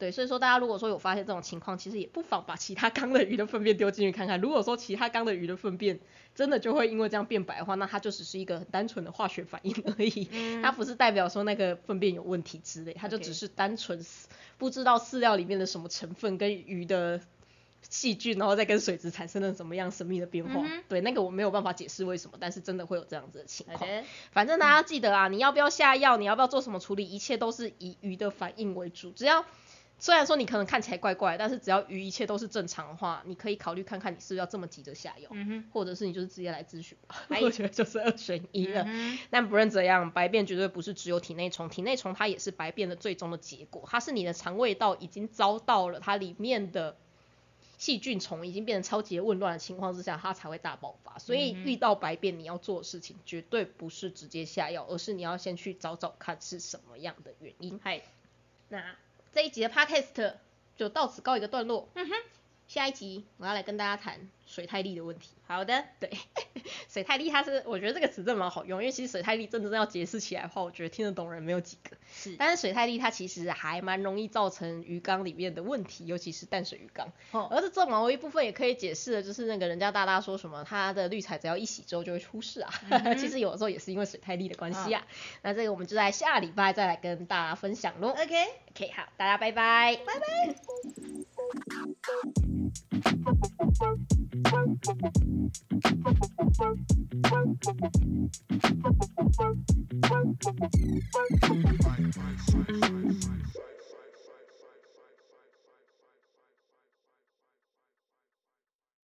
对，所以说大家如果说有发现这种情况，其实也不妨把其他缸的鱼的粪便丢进去看看。如果说其他缸的鱼的粪便真的就会因为这样变白的话，那它就只是一个很单纯的化学反应而已，[laughs] 它不是代表说那个粪便有问题之类，它就只是单纯不知道饲料里面的什么成分跟鱼的细菌，然后再跟水质产生了什么样神秘的变化。嗯对，那个我没有办法解释为什么，但是真的会有这样子的情况。反正大家记得啊，你要不要下药，你要不要做什么处理，一切都是以鱼的反应为主。只要虽然说你可能看起来怪怪，但是只要鱼一切都是正常的话，你可以考虑看看你是不是要这么急着下药，嗯，或者是你就是直接来咨询 [laughs] 我觉得就是二选一了。嗯但不论怎样，白便绝对不是只有体内虫，体内虫它也是白便的最终的结果，它是你的肠胃道已经遭到了它里面的细菌虫已经变成超级混乱的情况之下，它才会大爆发。所以遇到白便，你要做的事情绝对不是直接下药，而是你要先去找找看是什么样的原因。嗨，那这一集的 podcast 就到此告一个段落。嗯哼，下一集我要来跟大家谈水太力的问题。好的，对，[laughs] 水太力它是，我觉得这个词真的蛮好用，因为其实水太力真正要解释起来的话，我觉得听得懂人没有几个。是，但是水太力它其实还蛮容易造成鱼缸里面的问题，尤其是淡水鱼缸。哦而这某一部分也可以解释的，就是那个人家大大说什么，它的滤材只要一洗之后就会出事啊。[laughs] 其实有的时候也是因为水太力的关系啊。那这个我们就在下礼拜再来跟大家分享喽。OK。OK，好，大家拜拜，拜拜。Bye.